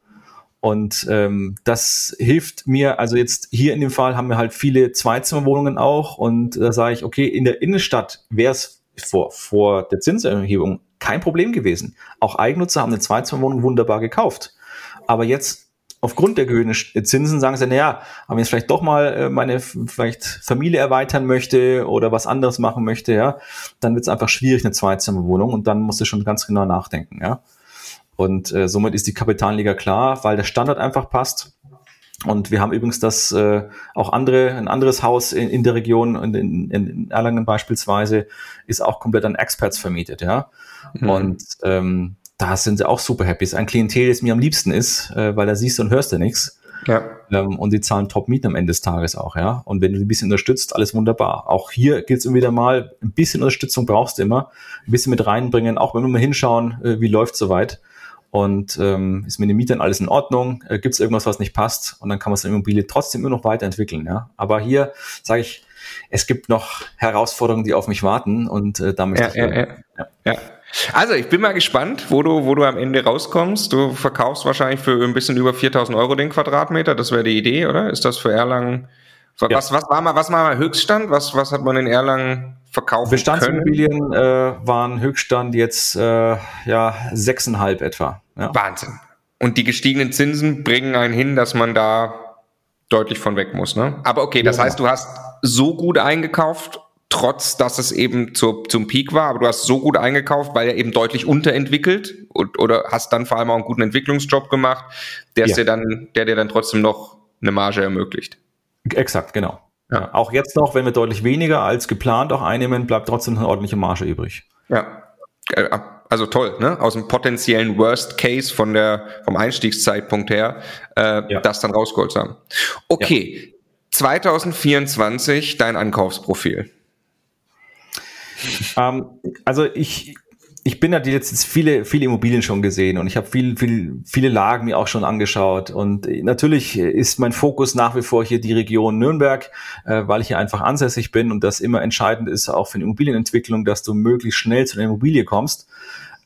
Und ähm, das hilft mir, also jetzt hier in dem Fall haben wir halt viele Zweizimmerwohnungen auch und da sage ich, okay, in der Innenstadt wäre es vor, vor der Zinserhebung kein Problem gewesen. Auch Eigennutzer haben eine Zweizimmerwohnung wunderbar gekauft. Aber jetzt aufgrund der erhöhten Zinsen sagen sie, naja, aber jetzt vielleicht doch mal äh, meine vielleicht Familie erweitern möchte oder was anderes machen möchte, ja, dann wird es einfach schwierig, eine Zweizimmerwohnung und dann musst du schon ganz genau nachdenken, ja. Und äh, somit ist die Kapitalliga klar, weil der Standard einfach passt. Und wir haben übrigens das äh, auch andere, ein anderes Haus in, in der Region, in, in, in Erlangen beispielsweise, ist auch komplett an Experts vermietet, ja. Mhm. Und ähm, da sind sie auch super happy. Ist ein Klientel, das mir am liebsten ist, äh, weil da siehst du und hörst du nichts. Ja. Ähm, und die zahlen Top-Mieten am Ende des Tages auch, ja. Und wenn du ein bisschen unterstützt, alles wunderbar. Auch hier gilt es immer wieder mal, ein bisschen Unterstützung brauchst du immer, ein bisschen mit reinbringen, auch wenn wir mal hinschauen, äh, wie läuft soweit und ähm, ist mit den Mietern alles in Ordnung, äh, gibt es irgendwas, was nicht passt und dann kann man seine Immobilie trotzdem immer noch weiterentwickeln. Ja? Aber hier sage ich, es gibt noch Herausforderungen, die auf mich warten und äh, da möchte
ja, ich. Ja, ja, ja. ja. Also ich bin mal gespannt, wo du, wo du am Ende rauskommst. Du verkaufst wahrscheinlich für ein bisschen über 4000 Euro den Quadratmeter. Das wäre die Idee, oder? Ist das für Erlangen? Was, ja. was, was war mal, was war mal Höchststand? Was, was hat man in Erlangen verkaufen
Bestandsimmobilien äh, waren Höchststand jetzt äh, ja sechseinhalb etwa. Ja.
Wahnsinn. Und die gestiegenen Zinsen bringen einen hin, dass man da deutlich von weg muss. Ne? Aber okay, das ja. heißt, du hast so gut eingekauft, trotz dass es eben zu, zum Peak war, aber du hast so gut eingekauft, weil er eben deutlich unterentwickelt und, oder hast dann vor allem auch einen guten Entwicklungsjob gemacht, der ja. dir dann, der dir dann trotzdem noch eine Marge ermöglicht.
Exakt, genau. Ja. Auch jetzt noch, wenn wir deutlich weniger als geplant auch einnehmen, bleibt trotzdem eine ordentliche Marge übrig.
Ja. Äh, also toll, ne? Aus dem potenziellen Worst Case von der, vom Einstiegszeitpunkt her, äh, ja. das dann rausgeholt zu haben. Okay. Ja. 2024 dein Ankaufsprofil.
Ähm, also ich, ich bin halt jetzt viele, viele Immobilien schon gesehen und ich habe viel, viel, viele Lagen mir auch schon angeschaut. Und natürlich ist mein Fokus nach wie vor hier die Region Nürnberg, äh, weil ich hier einfach ansässig bin und das immer entscheidend ist auch für eine Immobilienentwicklung, dass du möglichst schnell zu einer Immobilie kommst.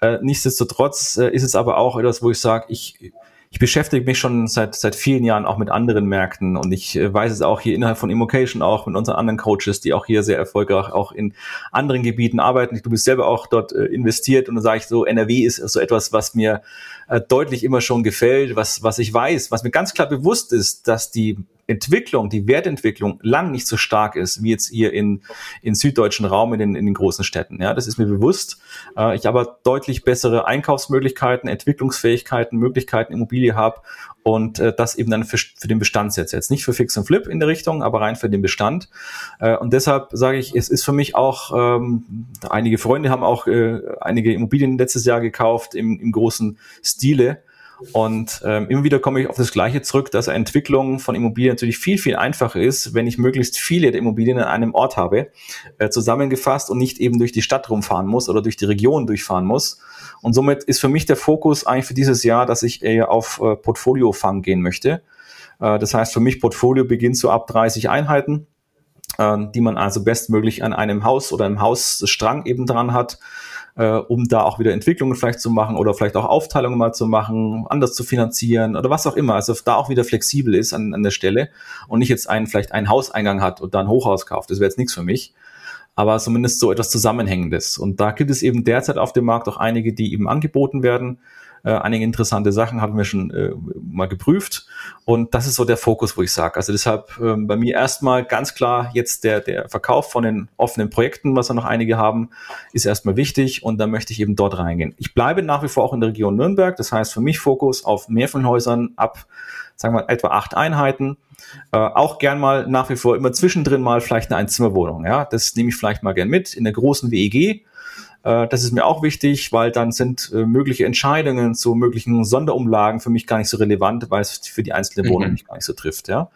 Äh, nichtsdestotrotz äh, ist es aber auch etwas, wo ich sage, ich ich beschäftige mich schon seit, seit vielen Jahren auch mit anderen Märkten und ich äh, weiß es auch hier innerhalb von Immocation auch mit unseren anderen Coaches, die auch hier sehr erfolgreich auch in anderen Gebieten arbeiten. Du bist selber auch dort äh, investiert und dann sage ich so, NRW ist so etwas, was mir äh, deutlich immer schon gefällt, was, was ich weiß, was mir ganz klar bewusst ist, dass die Entwicklung, die Wertentwicklung lang nicht so stark ist, wie jetzt hier in, in süddeutschen Raum, in den, in den großen Städten. Ja, das ist mir bewusst. Äh, ich aber deutlich bessere Einkaufsmöglichkeiten, Entwicklungsfähigkeiten, Möglichkeiten Immobilie habe und äh, das eben dann für, für den Bestand setze. Jetzt nicht für Fix und Flip in der Richtung, aber rein für den Bestand. Äh, und deshalb sage ich, es ist für mich auch, ähm, einige Freunde haben auch äh, einige Immobilien letztes Jahr gekauft im, im großen Stile. Und ähm, immer wieder komme ich auf das Gleiche zurück, dass Entwicklung von Immobilien natürlich viel, viel einfacher ist, wenn ich möglichst viele der Immobilien an einem Ort habe, äh, zusammengefasst und nicht eben durch die Stadt rumfahren muss oder durch die Region durchfahren muss. Und somit ist für mich der Fokus eigentlich für dieses Jahr, dass ich eher auf äh, Portfoliofang gehen möchte. Äh, das heißt, für mich Portfolio beginnt so ab 30 Einheiten, äh, die man also bestmöglich an einem Haus oder einem Hausstrang eben dran hat äh, um da auch wieder Entwicklungen vielleicht zu machen oder vielleicht auch Aufteilungen mal zu machen, anders zu finanzieren oder was auch immer. Also da auch wieder flexibel ist an, an der Stelle und nicht jetzt einen, vielleicht einen Hauseingang hat und dann Hochhaus kauft. Das wäre jetzt nichts für mich. Aber zumindest so etwas Zusammenhängendes. Und da gibt es eben derzeit auf dem Markt auch einige, die eben angeboten werden. Äh, einige interessante Sachen haben wir schon äh, mal geprüft. Und das ist so der Fokus, wo ich sage. Also deshalb äh, bei mir erstmal ganz klar jetzt der, der Verkauf von den offenen Projekten, was wir noch einige haben, ist erstmal wichtig und da möchte ich eben dort reingehen. Ich bleibe nach wie vor auch in der Region Nürnberg. Das heißt für mich Fokus auf Mehrfamilienhäusern ab, sagen wir etwa acht Einheiten. Äh, auch gern mal nach wie vor immer zwischendrin mal vielleicht eine Einzimmerwohnung. Ja, das nehme ich vielleicht mal gern mit in der großen WEG äh, das ist mir auch wichtig, weil dann sind äh, mögliche Entscheidungen zu möglichen Sonderumlagen für mich gar nicht so relevant, weil es für die einzelne Wohnung mhm. mich gar nicht so trifft, ja.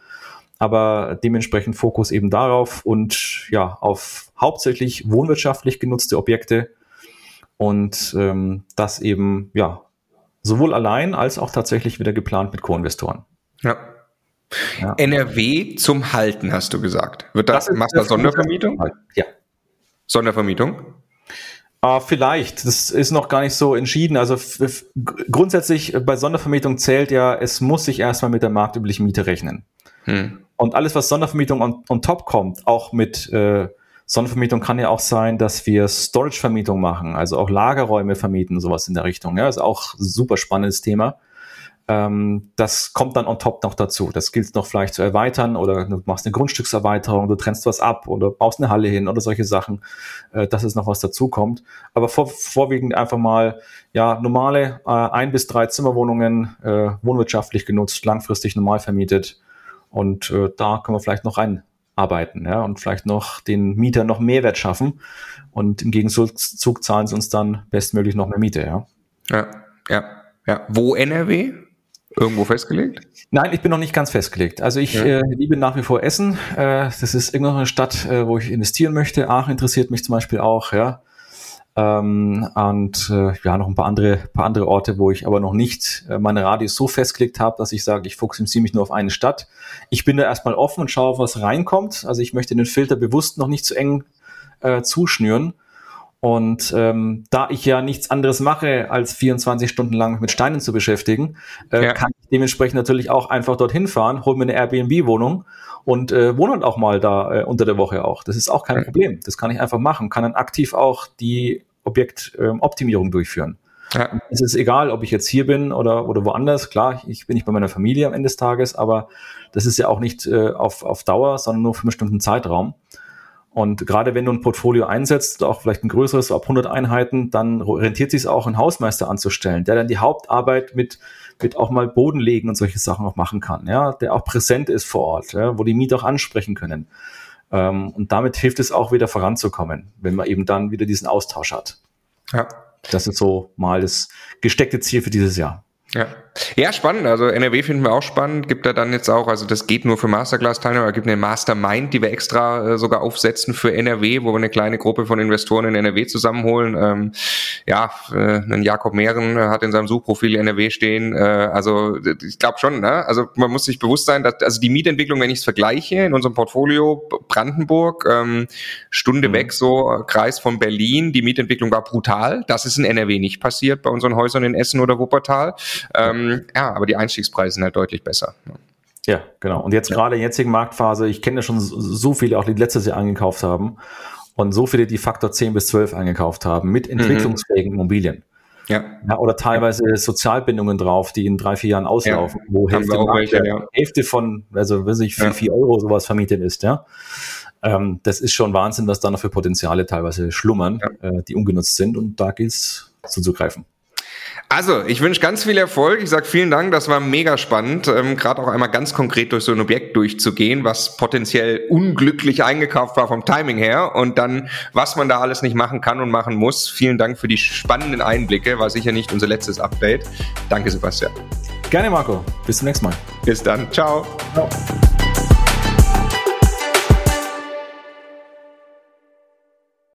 Aber dementsprechend Fokus eben darauf und ja, auf hauptsächlich wohnwirtschaftlich genutzte Objekte und ähm, das eben, ja, sowohl allein als auch tatsächlich wieder geplant mit Co-Investoren.
Ja. Ja. NRW zum Halten, hast du gesagt. Wird das, das machst du Sondervermietung?
Ja.
Sondervermietung?
Uh, vielleicht, das ist noch gar nicht so entschieden. Also grundsätzlich äh, bei Sondervermietung zählt ja, es muss sich erstmal mit der marktüblichen Miete rechnen. Hm. Und alles, was Sondervermietung on, on top kommt, auch mit äh, Sondervermietung kann ja auch sein, dass wir Storage-Vermietung machen, also auch Lagerräume vermieten, sowas in der Richtung. Ja, ist auch ein super spannendes Thema. Ähm, das kommt dann on top noch dazu. Das gilt noch vielleicht zu erweitern oder du machst eine Grundstückserweiterung, du trennst was ab oder baust eine Halle hin oder solche Sachen, äh, dass es noch was dazu kommt. Aber vor, vorwiegend einfach mal ja normale äh, ein bis drei Zimmerwohnungen äh, wohnwirtschaftlich genutzt, langfristig normal vermietet und äh, da können wir vielleicht noch reinarbeiten ja, und vielleicht noch den Mieter noch Mehrwert schaffen und im Gegenzug zahlen sie uns dann bestmöglich noch mehr Miete. Ja,
ja, ja. ja. Wo NRW? Irgendwo festgelegt?
Nein, ich bin noch nicht ganz festgelegt. Also ich ja. äh, liebe nach wie vor Essen. Äh, das ist irgendeine Stadt, äh, wo ich investieren möchte. Aachen interessiert mich zum Beispiel auch, ja. Ähm, und äh, ja, noch ein paar andere, paar andere Orte, wo ich aber noch nicht äh, meine Radius so festgelegt habe, dass ich sage, ich fokussiere mich nur auf eine Stadt. Ich bin da erstmal offen und schaue, was reinkommt. Also ich möchte den Filter bewusst noch nicht zu eng äh, zuschnüren und ähm, da ich ja nichts anderes mache, als 24 Stunden lang mit Steinen zu beschäftigen, äh, ja. kann ich dementsprechend natürlich auch einfach dorthin fahren, hol mir eine Airbnb-Wohnung und äh, wohne halt auch mal da äh, unter der Woche auch. Das ist auch kein ja. Problem. Das kann ich einfach machen. Kann dann aktiv auch die Objektoptimierung ähm, durchführen. Ja. Es ist egal, ob ich jetzt hier bin oder, oder woanders. Klar, ich bin nicht bei meiner Familie am Ende des Tages, aber das ist ja auch nicht äh, auf, auf Dauer, sondern nur für einen bestimmten Zeitraum. Und gerade wenn du ein Portfolio einsetzt, auch vielleicht ein größeres, ab 100 Einheiten, dann rentiert sich auch, einen Hausmeister anzustellen, der dann die Hauptarbeit mit, mit auch mal Boden legen und solche Sachen auch machen kann, ja, der auch präsent ist vor Ort, ja, wo die Mieter auch ansprechen können. Ähm, und damit hilft es auch wieder voranzukommen, wenn man eben dann wieder diesen Austausch hat. Ja. Das ist so mal das gesteckte Ziel für dieses Jahr.
Ja. Ja, spannend. Also NRW finden wir auch spannend. Gibt da dann jetzt auch, also das geht nur für Masterclass-Teilnehmer, es gibt eine Mastermind, die wir extra äh, sogar aufsetzen für NRW, wo wir eine kleine Gruppe von Investoren in NRW zusammenholen. Ähm, ja, äh, ein Jakob Mehren hat in seinem Suchprofil NRW stehen. Äh, also ich glaube schon, ne? Also man muss sich bewusst sein, dass also die Mietentwicklung, wenn ich es vergleiche, in unserem Portfolio Brandenburg, ähm, Stunde mhm. weg, so Kreis von Berlin, die Mietentwicklung war brutal. Das ist in NRW nicht passiert bei unseren Häusern in Essen oder Wuppertal. Ähm, ja, aber die Einstiegspreise sind halt deutlich besser.
Ja, genau. Und jetzt ja. gerade in der jetzigen Marktphase, ich kenne ja schon so viele, auch die letztes Jahr angekauft haben und so viele, die Faktor 10 bis 12 eingekauft haben mit mhm. entwicklungsfähigen mhm. Immobilien. Ja. ja. Oder teilweise ja. Sozialbindungen drauf, die in drei, vier Jahren auslaufen, wo Hälfte, welche, ja. Hälfte von, also weiß ich, für vier Euro sowas vermietet ist, ja. Ähm, das ist schon Wahnsinn, was da noch für Potenziale teilweise schlummern, äh, die ungenutzt sind und da gilt es zuzugreifen.
Also, ich wünsche ganz viel Erfolg. Ich sage vielen Dank, das war mega spannend, ähm, gerade auch einmal ganz konkret durch so ein Objekt durchzugehen, was potenziell unglücklich eingekauft war vom Timing her und dann, was man da alles nicht machen kann und machen muss. Vielen Dank für die spannenden Einblicke, war sicher nicht unser letztes Update. Danke, Sebastian.
Gerne, Marco. Bis zum nächsten Mal.
Bis dann. Ciao. Ciao.